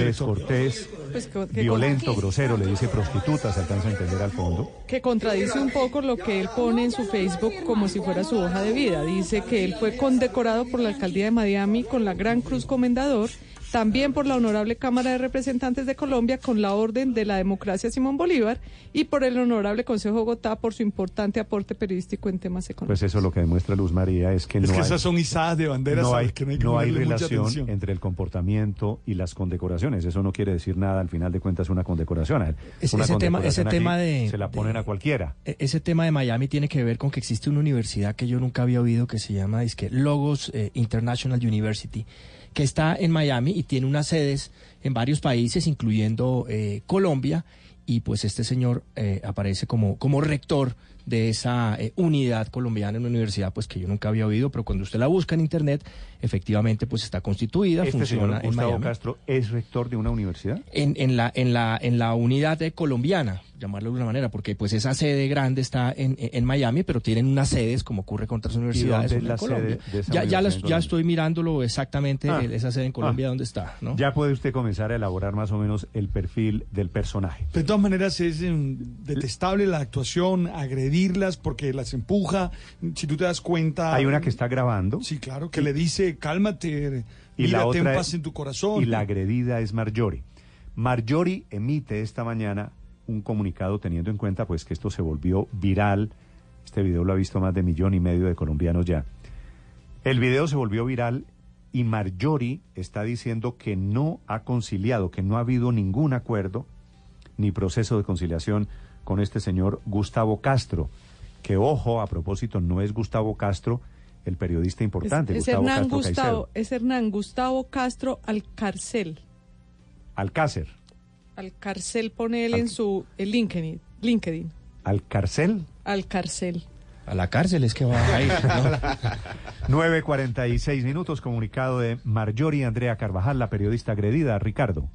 descortés, Pues que- que- violento, grosero, le dice prostituta, se alcanza a entender al fondo. que contradice un poco lo que él pone en su Facebook como si fuera su hoja de vida. Dice que él fue condecorado por la alcaldía de Miami con la Gran Cruz Comendador, también por la Honorable Cámara de Representantes de Colombia con la Orden de la Democracia Simón Bolívar y por el Honorable Consejo de Bogotá por su importante aporte periodístico en temas económicos. Pues eso lo que demuestra Luz María es que Es no que hay, esas son izadas de banderas no hay, las que no hay que no hay ponerle mucha relación entre el comportamiento y las condecoraciones. Eso no quiere decir nada, al final de cuentas, una condecoración. Es- Una ese tema- condecoración ese aquí tema de- Se la ponen a cualquiera. E- Ese tema de Miami tiene que ver con que existe una universidad que yo nunca había oído que se llama dizque, Logos eh, International University, que está en Miami y tiene unas sedes en varios países, incluyendo eh, Colombia, y pues este señor eh, aparece como, como rector de esa eh, unidad colombiana en una universidad pues que yo nunca había oído, pero cuando usted la busca en internet, efectivamente pues está constituida, Este funciona señor en Gustavo Miami. Castro es rector de una universidad. En, en la en la en la unidad colombiana llamarlo de una manera porque pues esa sede grande está en, en Miami pero tienen unas sedes como ocurre con otras universidades dónde es en Colombia sede de esa ya ya, las- en ya estoy mirándolo exactamente Ah. el- esa sede en Colombia Ah. dónde está ¿no? Ya puede usted comenzar a elaborar más o menos el perfil del personaje. De todas maneras es em, detestable la actuación, agredirlas porque las empuja. Si tú te das cuenta... Hay una que está grabando. Sí, claro, que le dice, cálmate, y la otra paz en tu corazón. y la agredida es Marjorie. Marjorie emite esta mañana un comunicado teniendo en cuenta pues que esto se volvió viral. Este video lo ha visto más de millón y medio de colombianos ya. El video se volvió viral y Marjorie está diciendo que no ha conciliado, que no ha habido ningún acuerdo ni proceso de conciliación con este señor Gustavo Castro, que ojo, a propósito, no es Gustavo Castro el periodista Es, importante, es Gustavo Hernán Castro Gustavo, Caicedo. es Hernán Gustavo Castro Alcarcel. Alcácer, Alcarcel pone él en su el LinkedIn, LinkedIn. Alcarcel. Alcarcel. a la cárcel es que va a ir ¿no? [laughs] 9.46 minutos, comunicado de Marjorie Andrea Carvajal, la periodista agredida. Ricardo.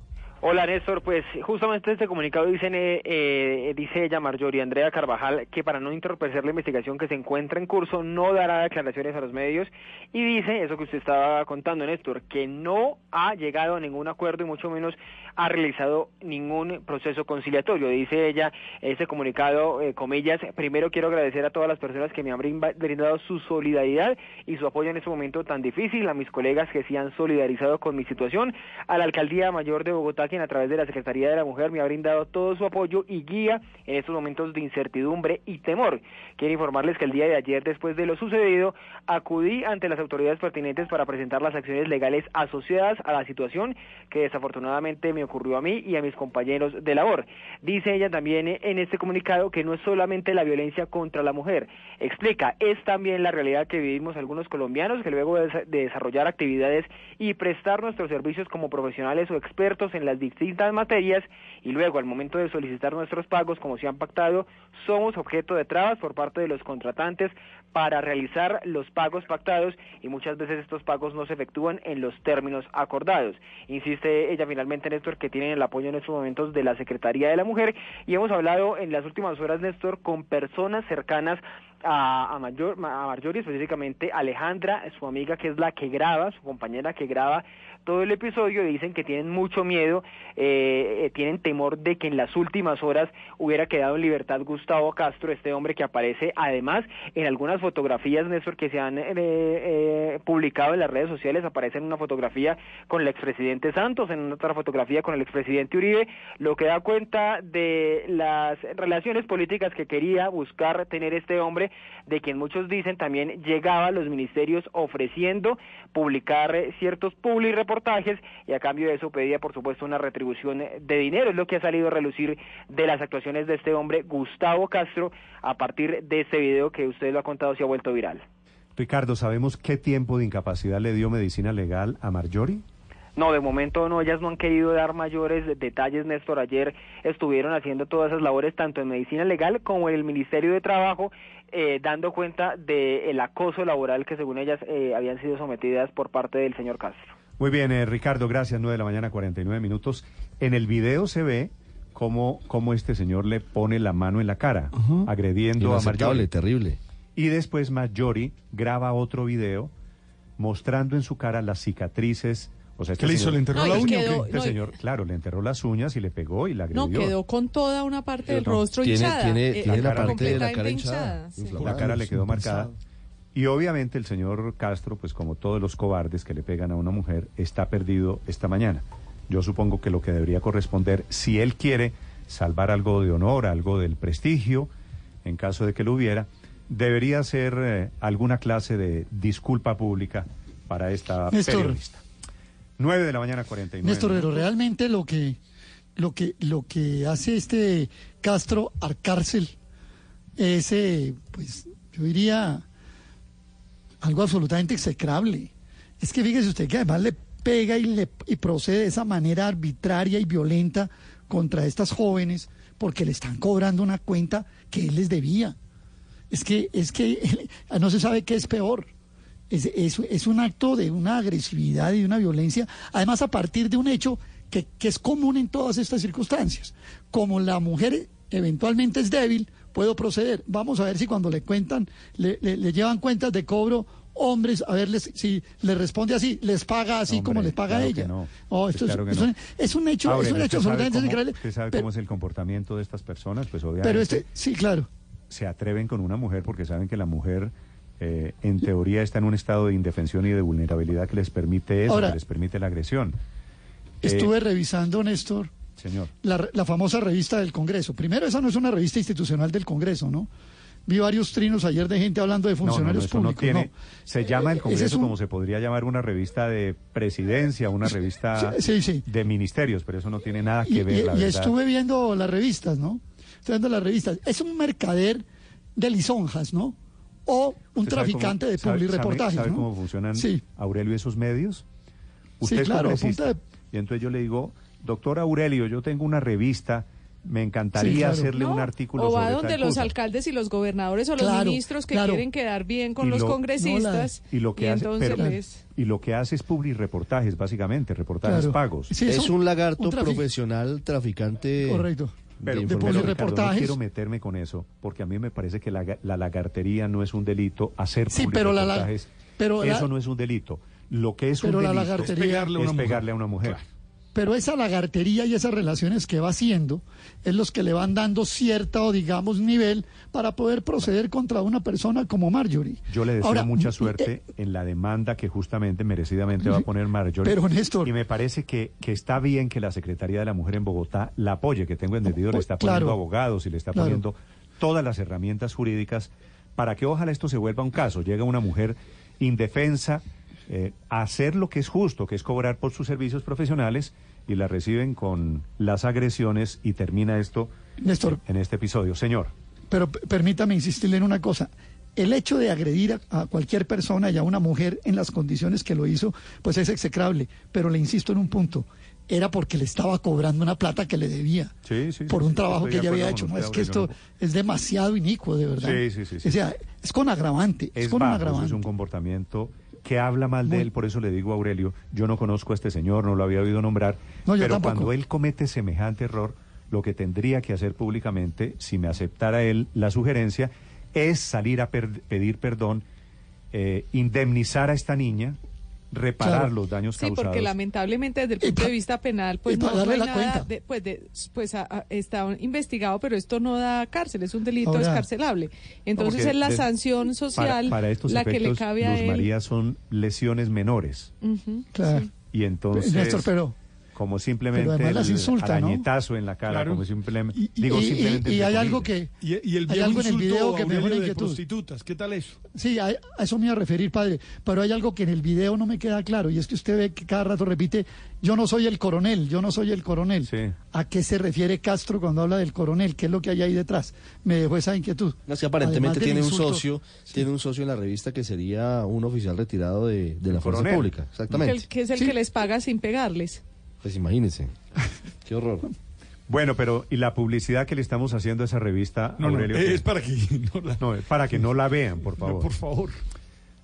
Hola Néstor, pues justamente este comunicado dicen, eh, eh, dice ella, Marjorie Andrea Carvajal, que para no entorpecer la investigación que se encuentra en curso no dará declaraciones a los medios y dice, eso que usted estaba contando Néstor, que no ha llegado a ningún acuerdo y mucho menos ha realizado ningún proceso conciliatorio. Dice ella, ese comunicado, eh, comillas, primero quiero agradecer a todas las personas que me han brinda- brindado su solidaridad y su apoyo en este momento tan difícil, a mis colegas que se han solidarizado con mi situación, a la Alcaldía Mayor de Bogotá, quien a través de la Secretaría de la Mujer me ha brindado todo su apoyo y guía en estos momentos de incertidumbre y temor. Quiero informarles que el día de ayer, después de lo sucedido, acudí ante las autoridades pertinentes para presentar las acciones legales asociadas a la situación que desafortunadamente me ocurrió a mí y a mis compañeros de labor. Dice ella también en este comunicado que no es solamente la violencia contra la mujer, explica, es también la realidad que vivimos algunos colombianos que luego de desarrollar actividades y prestar nuestros servicios como profesionales o expertos en las distintas materias y luego al momento de solicitar nuestros pagos, como se han pactado, somos objeto de trabas por parte de los contratantes para realizar los pagos pactados y muchas veces estos pagos no se efectúan en los términos acordados. Insiste ella finalmente, Néstor, que tienen el apoyo en estos momentos de la Secretaría de la Mujer y hemos hablado en las últimas horas, Néstor, con personas cercanas a, a, Mayor, a Marjorie, específicamente Alejandra, su amiga que es la que graba, su compañera que graba todo el episodio, dicen que tienen mucho miedo, eh, eh, tienen temor de que en las últimas horas hubiera quedado en libertad Gustavo Castro, este hombre que aparece además en algunas fotografías, Néstor, que se han eh, eh, publicado en las redes sociales, aparece en una fotografía con el expresidente Santos, en otra fotografía con el expresidente Uribe, lo que da cuenta de las relaciones políticas que quería buscar tener este hombre, de quien muchos dicen también llegaba a los ministerios ofreciendo publicar ciertos public reportajes y a cambio de eso pedía por supuesto una retribución de dinero, es lo que ha salido a relucir de las actuaciones de este hombre Gustavo Castro a partir de este video que usted lo ha contado se ha vuelto viral. Ricardo, ¿sabemos qué tiempo de incapacidad le dio medicina legal a Marjorie? No, de momento no, ellas no han querido dar mayores detalles, Néstor. Ayer estuvieron haciendo todas esas labores, tanto en medicina legal como en el Ministerio de Trabajo, eh, dando cuenta del acoso laboral que según ellas eh, habían sido sometidas por parte del señor Castro. Muy bien, eh, Ricardo, gracias. 9 de la mañana, 49 minutos. En el video se ve cómo, cómo este señor le pone la mano en la cara, agrediendo a Marjorie. terrible. Y después Marjorie graba otro video mostrando en su cara las cicatrices. O sea, este ¿Qué le hizo? señor- ¿Le enterró No, la y uña? o quedó- qué? Este No, y- señor, claro, le enterró las uñas y le pegó y la No, agredió. quedó con toda una parte del No, rostro tiene- hinchada. tiene- eh, tiene la parte de la cara hinchada. hinchada, sí. La cara le quedó marcada. Y obviamente el señor Castro, pues como todos los cobardes que le pegan a una mujer, está perdido esta mañana. Yo supongo que lo que debería corresponder, si él quiere salvar algo de honor, algo del prestigio, en caso de que lo hubiera, debería ser eh, alguna clase de disculpa pública para esta Néstor. periodista. 9 de la mañana, 49. Néstor, pero realmente lo que, lo que, lo que hace este Castro Arcárcel es, eh, pues, yo diría algo absolutamente execrable. Es que fíjese usted que además le pega y, le, y procede de esa manera arbitraria y violenta contra estas jóvenes porque le están cobrando una cuenta que él les debía. Es que, es que [laughs] no se sabe qué es peor. Es, es, es un acto de una agresividad y de una violencia, además a partir de un hecho que, que es común en todas estas circunstancias. Como la mujer eventualmente es débil, puedo proceder. Vamos a ver si cuando le cuentan, le, le- le llevan cuentas de cobro hombres, a ver les- si le responde así, les paga así Hombre, como les paga claro ella. no. Oh, Pues esto es- claro que es, no. un, es un hecho, es un hecho ¿usted sabe absolutamente cómo-. ¿Usted sabe Pero- cómo es el comportamiento de estas personas? Pues obviamente pero este, sí, claro. Se atreven con una mujer porque saben que la mujer eh, en teoría está en un estado de indefensión y de vulnerabilidad que les permite eso, Ahora- que les permite la agresión. Eh, Estuve revisando, Néstor, señor. la, la famosa revista del Congreso. Primero, esa no es una revista institucional del Congreso, ¿no? Vi varios trinos ayer de gente hablando de No, no, no, funcionarios eso públicos. tiene. Se llama el Ese Congreso es un- como se podría llamar una revista de presidencia, una revista Sí, sí. de ministerios, pero eso no tiene nada que Y, ver, y- la y verdad. estuve viendo las revistas, ¿no? Estoy viendo las revistas. Es un mercader de lisonjas, ¿no? O un ¿Usted sabe traficante cómo- de public sabe- reportajes, ¿Sabe ¿no? cómo funcionan, Sí. Aurelio, esos medios? Usted Sí, claro, Y entonces yo le digo, doctor Aurelio, yo tengo una revista, me encantaría Sí, claro. hacerle un artículo o va sobre donde tal los cosa. alcaldes y los gobernadores o los Claro, ministros que claro. quieren quedar bien con Y los lo- congresistas y lo que hace, entonces pero- les- y lo que hace es public reportajes, básicamente, reportajes Claro. pagos. Sí, es un lagarto un trafic- profesional traficante. Correcto. Pero, de pero. Ricardo, no quiero meterme con eso, porque a mí me parece que la, ga- la lagartería no es un delito, hacer Sí, pero la- pero la- eso no es un delito. Lo que es un delito es pegarle a una mujer. pegarle a una mujer. Pero esa lagartería y esas relaciones que va haciendo es los que le van dando cierta o digamos nivel para poder proceder contra una persona como Marjorie. Yo le deseo Ahora, mucha eh, suerte en la demanda que justamente merecidamente va a poner Marjorie. Pero, Néstor- Y me parece que, que está bien que la Secretaría de la Mujer en Bogotá la apoye, que tengo entendido, le está poniendo Claro. abogados y le está Claro. poniendo todas las herramientas jurídicas para que ojalá esto se vuelva un caso. Llega una mujer indefensa eh, hacer lo que es justo, que es cobrar por sus servicios profesionales y la reciben con las agresiones y termina esto Néstor, en este episodio. Señor. pero permítame insistirle en una cosa. el hecho de agredir a, a cualquier persona y a una mujer en las condiciones que lo hizo, pues es execrable. Pero le insisto en un punto, era porque le estaba cobrando una plata que le debía Sí, sí, por un sí, trabajo que ella había hecho. No, es que esto es demasiado inicuo, de verdad. O sea, es con agravante, es, es con bajo, agravante. es un comportamiento que habla mal de él, por eso le digo a Aurelio, yo no conozco a este señor, no lo había oído nombrar, No, pero tampoco. cuando él comete semejante error, lo que tendría que hacer públicamente, si me aceptara él la sugerencia, es salir a per- pedir perdón, eh, indemnizar a esta niña, reparar Claro. los daños Sí, causados. porque lamentablemente desde el punto de vista penal, pues no, hay la nada, de- pues, de- pues a- a- está investigado, pero esto no da cárcel, es un delito Ahora- escarcelable. Entonces es la de- sanción social para estos la que le cabe a Luz él. María son lesiones menores. Claro. sí. Y entonces, Néstor, pero- como simplemente pero además las el insulta, ¿no? arañetazo en la cara, Claro. como simplemente, Y- digo y- simplemente y- y hay algo que- Y, y el hay algo en el video que me Aurelio pone de inquietud. prostitutas. ¿Qué tal eso? Sí, a, a eso me iba a referir, padre. Pero hay algo que en el video no me queda claro y es que usted ve que cada rato repite, yo no soy el coronel, yo no soy el coronel. ¿A qué se refiere Castro cuando habla del coronel? ¿Qué es lo que hay ahí detrás? Me dejó esa inquietud. No, es que aparentemente tiene un insulto. socio, tiene un socio en la revista que sería un oficial retirado de, de la fuerza coronel. pública. Que, Exactamente. el- que es el que les paga sin pegarles. Pues imagínense. Qué horror. Bueno, pero y la publicidad que le estamos haciendo a esa revista, No, no, Aurelio, es ¿qué? para que [laughs] no la- No, es para que no la vean, por favor. por favor.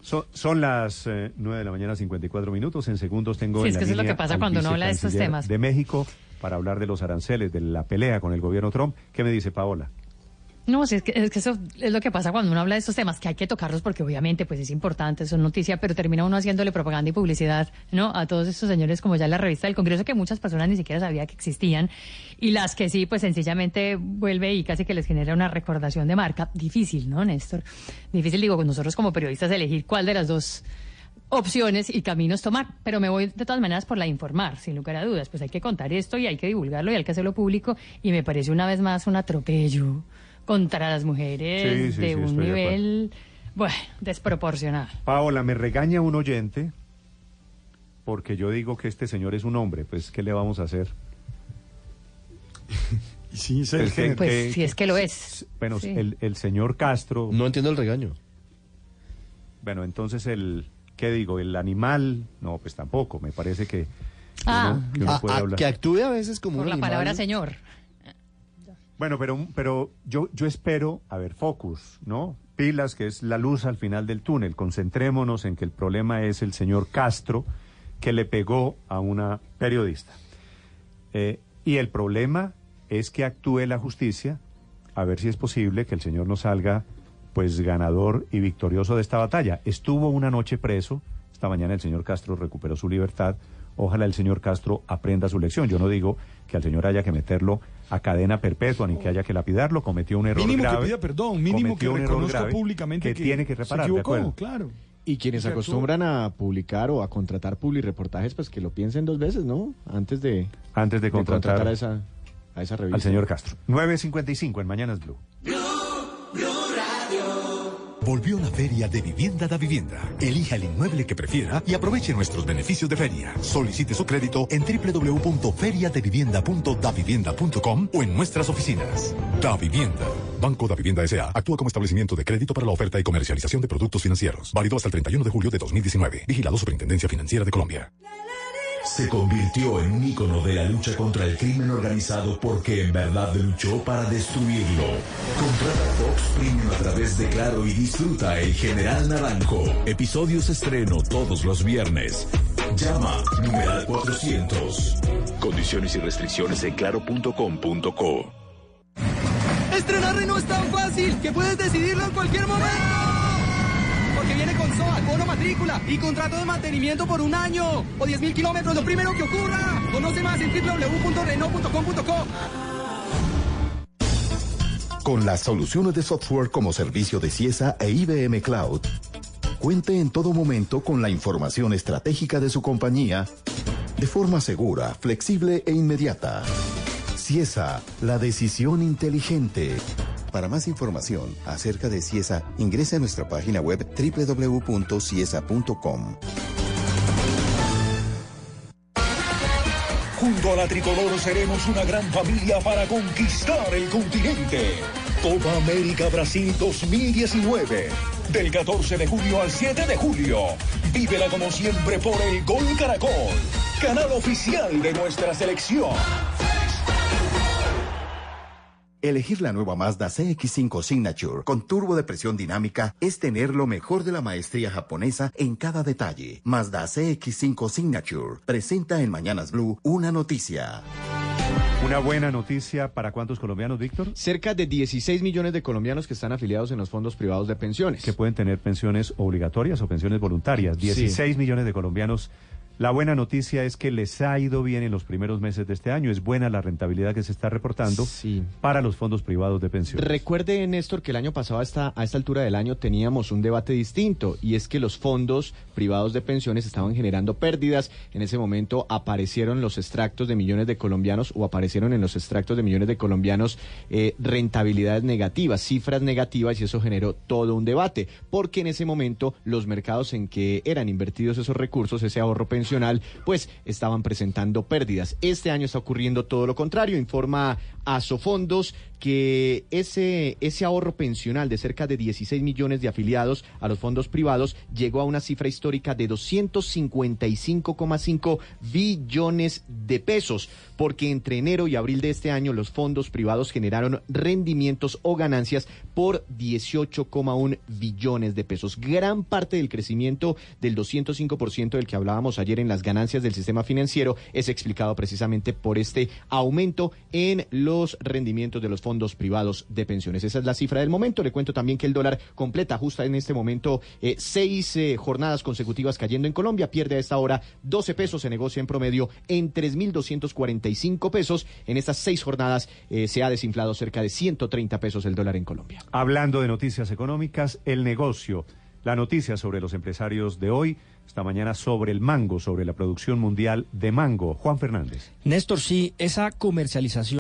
Son, son las eh, 9 de la mañana, 54 minutos. En segundos tengo Sí, en es la que eso es lo que pasa cuando uno habla de estos temas. De México para hablar de los aranceles, de la pelea con el gobierno Trump. ¿Qué me dice Paola? No, es que, es que eso es lo que pasa cuando uno habla de estos temas, que hay que tocarlos porque obviamente pues es importante, son noticias, pero termina uno haciéndole propaganda y publicidad, ¿no? A todos estos señores como ya la revista del Congreso que muchas personas ni siquiera sabía que existían y las que sí, pues sencillamente vuelve y casi que les genera una recordación de marca. Difícil, ¿no, Néstor? Difícil, digo, con nosotros como periodistas elegir cuál de las dos opciones y caminos tomar, pero me voy de todas maneras por la informar, sin lugar a dudas, pues hay que contar esto y hay que divulgarlo y hay que hacerlo público y me parece una vez más un atropello contra las mujeres Sí, sí, de sí, un de nivel, bueno, desproporcionado. Paola, me regaña un oyente porque yo digo que este señor es un hombre. Pues, ¿qué le vamos a hacer? [laughs] sí, Pues que- Pues que- si es que lo es. Bueno, Sí. el, el señor Castro. No entiendo el regaño. Bueno, entonces el, ¿qué digo? El animal, no, pues tampoco. Me parece que, Ah. uno, que uno A- puede a- hablar. que actúe a veces como Por un la animal. palabra señor. Bueno, pero, pero yo, yo espero, a ver, focus, ¿no? Pilas, que es la luz al final del túnel. Concentrémonos en que el problema es el señor Castro que le pegó a una periodista. Eh, y el problema es que actúe la justicia, a ver si es posible que el señor no salga, pues, ganador y victorioso de esta batalla. Estuvo una noche preso, esta mañana el señor Castro recuperó su libertad. Ojalá el señor Castro aprenda su lección. Yo no digo que al señor haya que meterlo a cadena perpetua ni que haya que lapidarlo. Cometió un error Mínimo grave. que pida perdón, mínimo que reconozca públicamente que, tiene que se reparar. de equivocó, acuerdo. claro. Y quienes Se acostumbran a publicar o a contratar publireportajes, pues que lo piensen dos veces, ¿no? Antes de, Antes de contratar a esa, a esa revista. al señor Castro. 9.55 en Mañanas Blue. Volvió la Feria de Vivienda da Vivienda. Elija el inmueble que prefiera y aproveche nuestros beneficios de feria. Solicite su crédito en www.feriadevivienda.davivienda.com o en nuestras oficinas. Da Vivienda. Banco da Vivienda S.A. Actúa como establecimiento de crédito para la oferta y comercialización de productos financieros. Válido hasta el 31 de julio de 2019. Vigilado Superintendencia Financiera de Colombia. Se convirtió en un ícono de la lucha contra el crimen organizado porque en verdad luchó para destruirlo. Contrata Fox Premium a través de Claro y disfruta El General Naranjo. Episodios estreno todos los viernes. Llama numeral 400. Condiciones y restricciones en claro.com.co. Estrenar Renault es tan fácil que puedes decidirlo en cualquier momento. Con SOA, bono matrícula y contrato de mantenimiento por un año o 10 mil kilómetros, lo primero que ocurra. Conoce más en www.renault.com.co. Con las soluciones de software como servicio de CIESA e IBM Cloud, cuente en todo momento con la información estratégica de su compañía de forma segura, flexible e inmediata. CIESA, la decisión inteligente. Para más información acerca de CIESA, ingrese a nuestra página web www.ciesa.com. Junto a la tricolor seremos una gran familia para conquistar el continente. Copa América Brasil 2019. Del 14 de julio al 7 de julio. Vívela como siempre por el Gol Caracol, canal oficial de nuestra selección. Elegir la nueva Mazda CX5 Signature con turbo de presión dinámica es tener lo mejor de la maestría japonesa en cada detalle. Mazda CX5 Signature presenta en Mañanas Blue una noticia. Una buena noticia para cuántos colombianos, Víctor? Cerca de 16 millones de colombianos que están afiliados en los fondos privados de pensiones. Que pueden tener pensiones obligatorias o pensiones voluntarias. 16 millones de colombianos. La buena noticia es que les ha ido bien en los primeros meses de este año. Es buena la rentabilidad que se está reportando para los fondos privados de pensiones. Recuerde, Néstor, que el año pasado a esta, a esta altura del año teníamos un debate distinto y es que los fondos privados de pensiones estaban generando pérdidas. En ese momento aparecieron los extractos de millones de colombianos o aparecieron en los extractos de millones de colombianos eh, rentabilidades negativas, cifras negativas y eso generó todo un debate porque en ese momento los mercados en que eran invertidos esos recursos, ese ahorro pensional, pues estaban presentando pérdidas. Este año está ocurriendo todo lo contrario, informa Asofondos que ese, ese ahorro pensional de cerca de 16 millones de afiliados a los fondos privados llegó a una cifra histórica de 255,5 billones de pesos, porque entre enero y abril de este año los fondos privados generaron rendimientos o ganancias por 18,1 billones de pesos. Gran parte del crecimiento del 205% del que hablábamos ayer en las ganancias del sistema financiero es explicado precisamente por este aumento en los rendimientos de los fondos privados de pensiones. Esa es la cifra del momento. Le cuento también que el dólar completa justo en este momento eh, seis eh, jornadas consecutivas cayendo en Colombia. Pierde a esta hora 12 pesos. Se negocia en promedio en 3.245 pesos. En estas seis jornadas eh, se ha desinflado cerca de 130 pesos el dólar en Colombia. Hablando de noticias económicas, el negocio. La noticia sobre los empresarios de hoy, esta mañana sobre el mango, sobre la producción mundial de mango. Juan Fernández. Néstor, sí, esa comercialización.